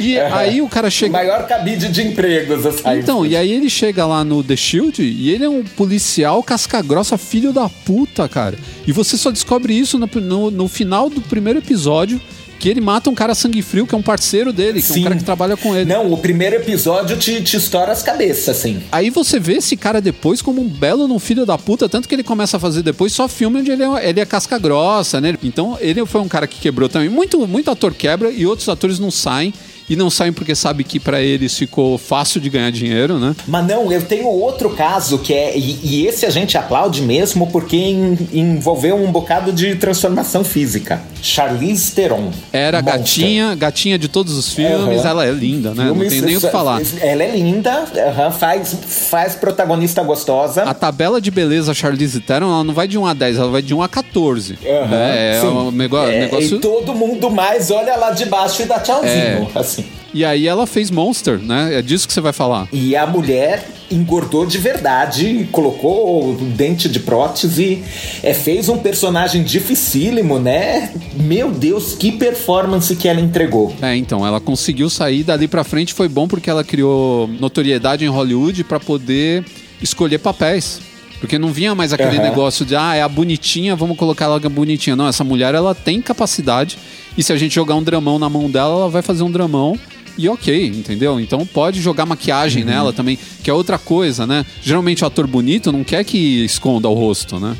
E aí o cara O chega. maior cabide de empregos, assim. Então, e aí ele chega lá no The Shield e ele é um policial casca-grossa, filho da puta, cara. E você só descobre isso no, no, no final do primeiro episódio, que ele mata um cara sangue frio, que é um parceiro dele, que é um Sim. cara que trabalha com ele. Não, o primeiro episódio te, te estoura as cabeças, assim. Aí você vê esse cara depois como um belo no filho da puta, tanto que ele começa a fazer depois só filme onde ele é, ele é casca grossa, né? Então ele foi um cara que quebrou também. Muito, muito ator quebra e outros atores não saem. E não saem porque sabe que pra eles ficou fácil de ganhar dinheiro, né? Mas não, eu tenho outro caso que é. E, e esse a gente aplaude mesmo porque en- envolveu um bocado de transformação física. Charlize Theron. Era Monster. gatinha, gatinha de todos os filmes, Aham. ela é linda, né? Não Filmes- tem nem o que falar. Ela é linda, aham, faz, faz protagonista gostosa. A tabela de beleza Charlize Theron, ela não vai de 1 a 10, ela vai de 1 a 14. Aham, né? É sim. um negócio... É, negócio... E todo mundo mais olha lá de baixo e dá tchauzinho. É. Assim. E aí ela fez Monster, né? É disso que você vai falar. E a mulher engordou de verdade, colocou o dente de prótese, é, fez um personagem dificílimo, né? Meu Deus, que performance que ela entregou. É, então, ela conseguiu sair dali pra frente, foi bom porque ela criou notoriedade em Hollywood pra poder escolher papéis. Porque não vinha mais aquele Aham. negócio de, ah, é a bonitinha, vamos colocar ela bonitinha. Não, essa mulher, ela tem capacidade e se a gente jogar um dramão na mão dela, ela vai fazer um dramão e ok, entendeu? Então pode jogar maquiagem Uhum. nela também, que é outra coisa, né? Geralmente o ator bonito não quer que esconda o rosto, né?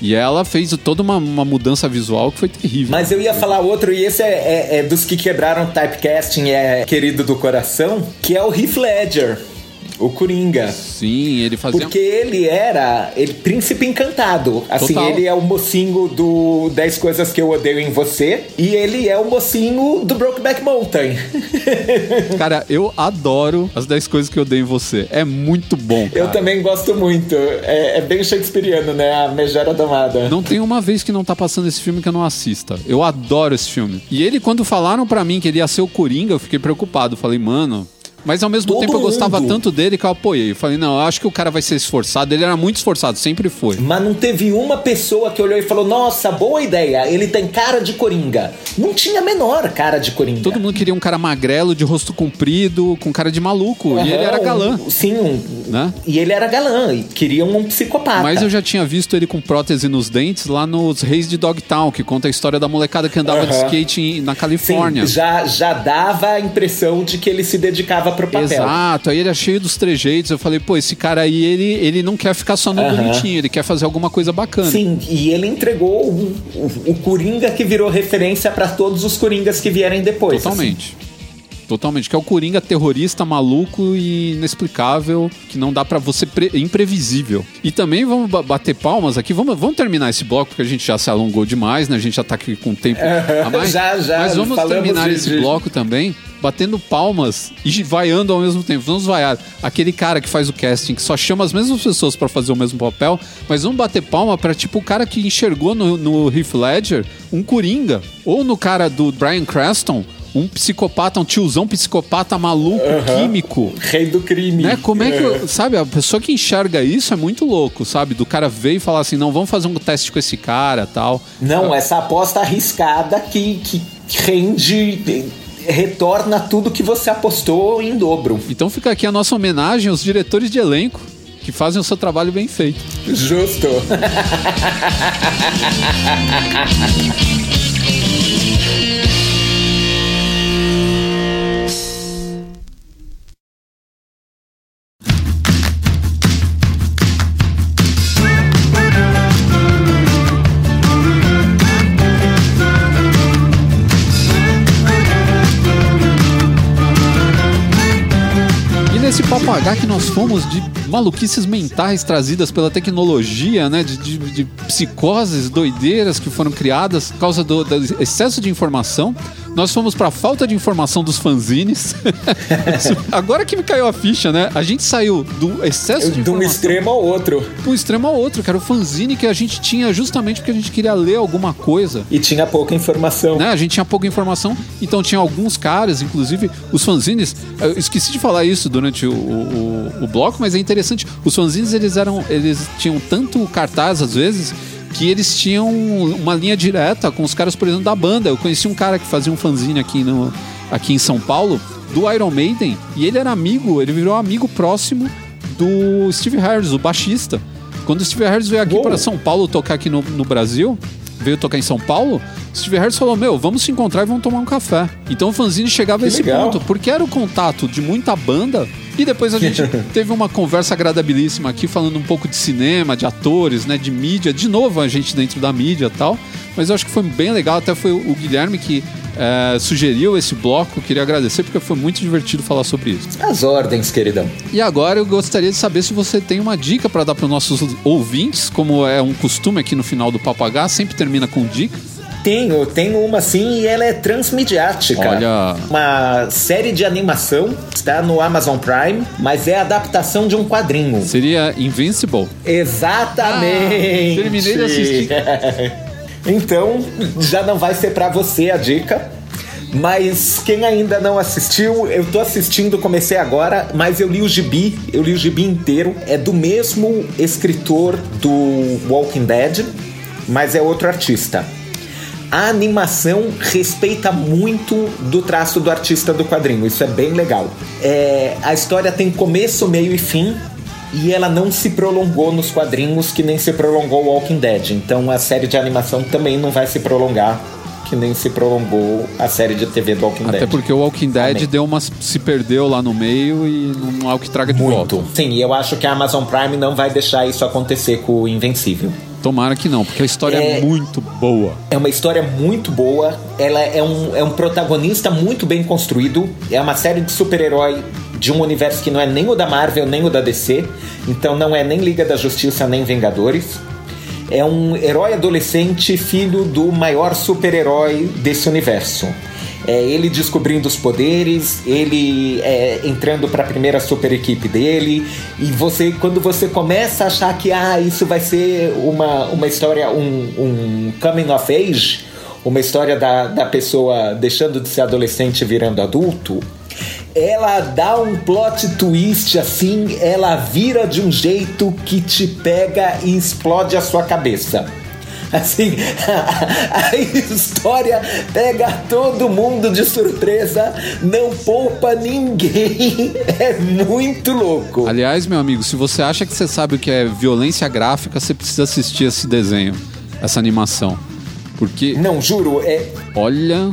E ela fez toda uma, uma mudança visual que foi terrível. Mas eu ia falar outro, e esse é, é- é dos que quebraram typecasting, é querido do coração, que é o Heath Ledger. O Coringa. Sim, ele fazia. Porque ele era ele, príncipe encantado. Assim, Total. ele é o mocinho do 10 Coisas que Eu Odeio em Você. E ele é o mocinho do Brokeback Mountain. Cara, eu adoro as 10 coisas que eu dei em você. É muito bom. Cara. Eu também gosto muito. É, é bem shakespeariano, né? A Megera Domada. Não tem uma vez que não tá passando esse filme que eu não assista. Eu adoro esse filme. E ele, quando falaram pra mim que ele ia ser o Coringa, eu fiquei preocupado. Falei, mano. Mas ao mesmo Todo tempo eu gostava mundo. tanto dele que eu apoiei. Eu falei, não, eu acho que o cara vai ser esforçado. Ele era muito esforçado, sempre foi. Mas não teve uma pessoa que olhou e falou: Nossa, boa ideia, ele tem cara de coringa. Não tinha a menor cara de coringa. Todo mundo queria um cara magrelo, de rosto comprido, com cara de maluco. E ele era galã. um- sim, um, Né? e ele era galã, e queriam um psicopata. Mas eu já tinha visto ele com prótese nos dentes lá nos Reis de Dogtown, que conta a história da molecada que andava de Aham. skate na Sim, Califórnia. já, já dava a impressão de que ele se dedicava pro papel. Exato, aí ele é cheio dos trejeitos. Eu falei, pô, esse cara aí, ele, ele não quer ficar só no bonitinho, ele quer fazer alguma coisa bacana. Sim, e ele entregou o, o, o Coringa que virou referência pra todos os Coringas que vierem depois. Totalmente. Totalmente, que é o Coringa terrorista, maluco e inexplicável, que não dá pra você pre- imprevisível. E também vamos ba- bater palmas aqui, vamos, vamos terminar esse bloco porque a gente já se alongou demais, né? A gente já tá aqui com tempo a mais. Já, já, Mas vamos terminar de- esse de- bloco também batendo palmas e vaiando ao mesmo tempo. Vamos vaiar aquele cara que faz o casting, que só chama as mesmas pessoas pra fazer o mesmo papel, mas vamos bater palma pra tipo o cara que enxergou no, no Heath Ledger um Coringa, ou no cara do Brian Cranston, um psicopata, um tiozão psicopata maluco, químico. Rei do crime. Né? Como é que, eu- sabe, a pessoa que enxerga isso é muito louco, sabe? Do cara ver e falar assim, não, vamos fazer um teste com esse cara, tal. Não, essa aposta arriscada que, que rende. Retorna tudo que você apostou em dobro. Então fica aqui a nossa homenagem aos diretores de elenco que fazem o seu trabalho bem feito. Justo. H que nós fomos de maluquices mentais trazidas pela tecnologia, né? De, de- de psicoses, doideiras que foram criadas por causa do, do excesso de informação. Nós fomos pra falta de informação dos fanzines. Agora que me caiu a ficha, né? A gente saiu do excesso de De um extremo ao outro. de um extremo ao outro, que era o fanzine que a gente tinha justamente porque a gente queria ler alguma coisa. E tinha pouca informação. Né? A gente tinha pouca informação, então tinha alguns caras, inclusive os fanzines. Eu esqueci de falar isso durante o, o, o bloco, mas é interessante. Os fanzines eles eram, eles tinham tanto cartaz às vezes que eles tinham uma linha direta com os caras, por exemplo, da banda. Eu conheci um cara que fazia um fanzine aqui, no, aqui em São Paulo do Iron Maiden e ele era amigo, ele virou amigo próximo do Steve Harris, o baixista. Quando o Steve Harris veio aqui Uou. para São Paulo tocar aqui no, no Brasil, veio tocar em São Paulo, Steve Harris falou: Meu, vamos se encontrar e vamos tomar um café. Então o fanzine chegava a Que esse legal. ponto, porque era o contato de muita banda. E depois a gente teve uma conversa agradabilíssima aqui, falando um pouco de cinema, de atores, né, de mídia. De novo, a gente dentro da mídia e tal. Mas eu acho que foi bem legal. Até foi o Guilherme que eh, sugeriu esse bloco. Queria agradecer, porque foi muito divertido falar sobre isso. As ordens, queridão. E agora eu gostaria de saber se você tem uma dica para dar para os nossos ouvintes, como é um costume aqui no final do Papo H, sempre termina com dica. Tenho, tenho uma sim e ela é transmediática. Olha. Uma série de animação, está no Amazon Prime, mas é adaptação de um quadrinho. Seria Invincible. Exatamente. Ah, terminei de assistir. então, já não vai ser pra você a dica. Mas quem ainda não assistiu, eu tô assistindo, comecei agora, mas eu li o gibi, eu li o gibi inteiro. É do mesmo escritor do Walking Dead, mas é outro artista. A animação respeita muito do traço do artista do quadrinho, isso é bem legal. É, a história tem começo, meio e fim, e ela não se prolongou nos quadrinhos que nem se prolongou Walking Dead. Então a série de animação também não vai se prolongar que nem se prolongou a série de TV do Walking Até Dead. porque o Walking Dead Amém. deu uma, se perdeu lá no meio e não é o que traga de Muito. volta. Sim, e eu acho que a Amazon Prime não vai deixar isso acontecer com o Invencível. Tomara que não, porque a história é, É. muito boa. É uma história muito boa. Ela é um, é um protagonista muito bem construído. É uma série de super-herói de um universo que não é nem o da Marvel nem o da DC, então não é nem Liga da Justiça nem Vingadores. É um herói adolescente, filho do maior super-herói desse universo. É ele descobrindo os poderes, ele é, entrando para a primeira super equipe dele, e você, quando você começa a achar que ah, isso vai ser uma, uma história, um, um coming of age, uma história da, da pessoa deixando de ser adolescente e virando adulto, ela dá um plot twist assim, ela vira de um jeito que te pega e explode a sua cabeça. Assim, a, a, história pega todo mundo de surpresa, não poupa ninguém. É muito louco. Aliás, meu amigo, se você acha que você sabe o que é violência gráfica, você precisa assistir esse desenho, essa animação. Porque. Não, juro, é. Olha,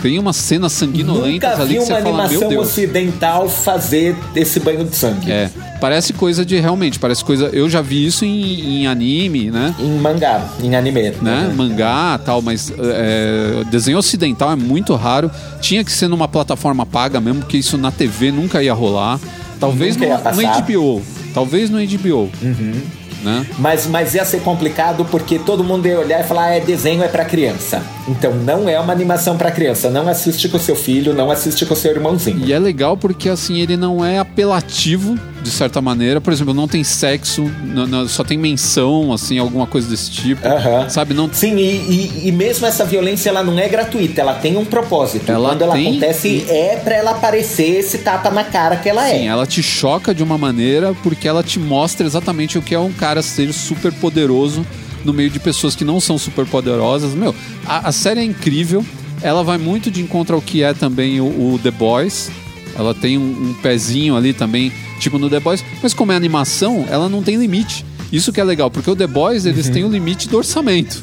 tem umas cenas sanguinolentas ali que você fala, meu Deus. uma animação ocidental fazer esse banho de sangue. É, parece coisa de realmente, parece coisa. Eu já vi isso em, em anime, né? Em mangá, em anime, né? Uhum. Mangá, tal, mas é, desenho ocidental é muito raro. Tinha que ser numa plataforma paga mesmo, porque isso na TV nunca ia rolar. Talvez no, no HBO, talvez no HBO. Uhum né? Mas, mas ia ser complicado porque todo mundo ia olhar e falar: ah, é desenho, é para criança. Então não é uma animação para criança. Não assiste com seu filho, não assiste com seu irmãozinho. E é legal porque assim ele não é apelativo de certa maneira. Por exemplo, não tem sexo, não, não, só tem menção, assim, alguma coisa desse tipo. Uhum. Sabe? Não... Sim, e, e, e, mesmo essa violência ela não é gratuita, ela tem um propósito. Ela Quando ela tem... acontece, é para ela aparecer esse tapa na cara que ela Sim, é. Sim, ela te choca de uma maneira porque ela te mostra exatamente o que é um cara ser super poderoso no meio de pessoas que não são super poderosas. Meu, a, a série é incrível. Ela vai muito de encontro ao que é também o, o The Boys. Ela tem um, um pezinho ali também tipo no The Boys. Mas como é animação, ela não tem limite. Isso que é legal, porque o The Boys, eles uhum. têm o limite do orçamento.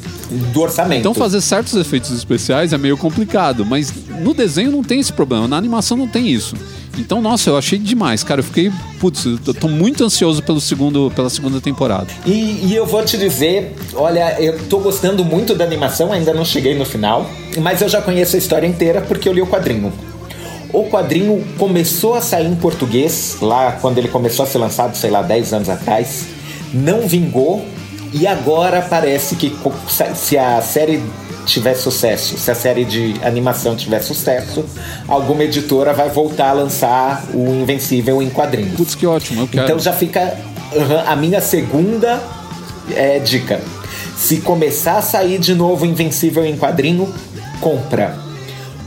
Do orçamento. Então fazer certos efeitos especiais é meio complicado, mas no desenho não tem esse problema, na animação não tem isso. Então, nossa, eu achei demais, cara. Eu fiquei, putz, eu tô muito ansioso pelo segundo, pela segunda temporada. E, e, eu vou te dizer, olha, eu tô gostando muito da animação, ainda não cheguei no final, mas eu já conheço a história inteira porque eu li o quadrinho. O quadrinho começou a sair em português, lá quando ele começou a ser lançado, sei lá, 10 anos atrás. Não vingou. E agora parece que se a série tiver sucesso, se a série de animação tiver sucesso, alguma editora vai voltar a lançar o Invencível em quadrinhos. Putz, que ótimo, eu quero. Então já fica a minha segunda é, dica. Se começar a sair de novo Invencível em quadrinho, compra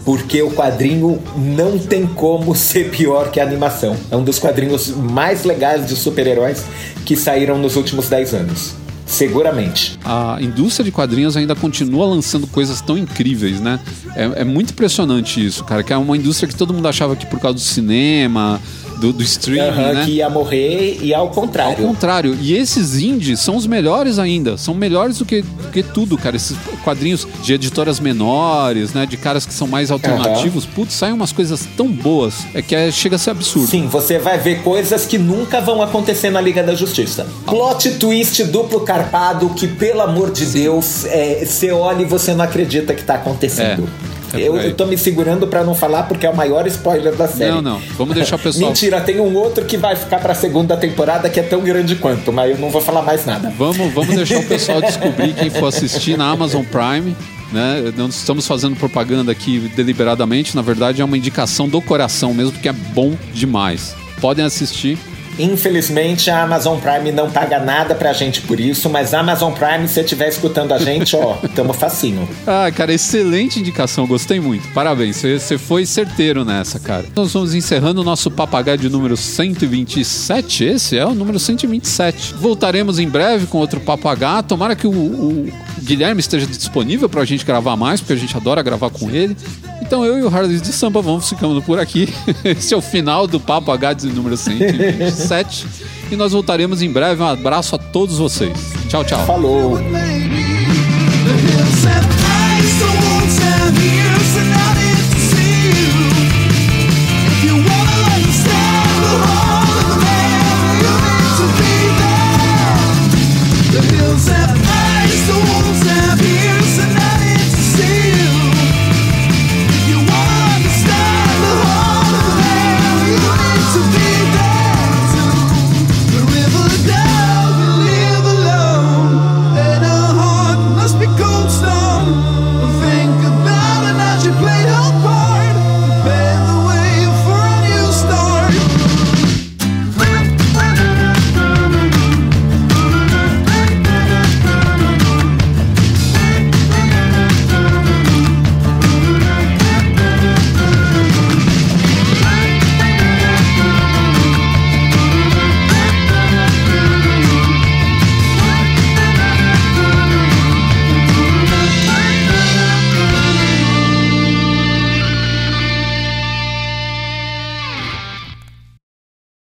porque o quadrinho não tem como ser pior que a animação. É um dos quadrinhos mais legais de super-heróis que saíram nos últimos 10 anos. Seguramente. A indústria de quadrinhos ainda continua lançando coisas tão incríveis, né? É, é muito impressionante isso, cara. Que é uma indústria que todo mundo achava que por causa do cinema, do, do streaming, uhum, né? Que ia morrer e ao contrário. Ao contrário. E esses indies são os melhores ainda. São melhores do que, do que tudo, cara. Esses quadrinhos de editoras menores, né? De caras que são mais alternativos. Uhum. Putz, saem umas coisas tão boas. É que é, chega a ser absurdo. Sim, você vai ver coisas que nunca vão acontecer na Liga da Justiça. Plot twist duplo carpado que, pelo amor de Deus, é, você olha e você não acredita que tá acontecendo. É. É eu, eu tô me segurando para não falar porque é o maior spoiler da série. Não, não. Vamos deixar o pessoal. Mentira, tem um outro que vai ficar pra segunda temporada que é tão grande quanto, mas eu não vou falar mais nada. Vamos, vamos deixar o pessoal descobrir quem for assistir na Amazon Prime. Né? Não estamos fazendo propaganda aqui deliberadamente, na verdade é uma indicação do coração mesmo, porque é bom demais. Podem assistir Infelizmente, a Amazon Prime não paga nada pra gente por isso, mas a Amazon Prime, se você estiver escutando a gente, ó, tamo facinho. Ah, cara, excelente indicação, gostei muito. Parabéns, você foi certeiro nessa, cara. Nós vamos encerrando o nosso papagaio de número 127. Esse é o número 127. Voltaremos em breve com outro papagaio. Tomara que o, o Guilherme esteja disponível pra gente gravar mais, porque a gente adora gravar com ele. Então eu e o Harley de Samba vamos ficando por aqui. Esse é o final do Papo H de número 127. e nós voltaremos em breve. Um abraço a todos vocês. Tchau, tchau. Falou.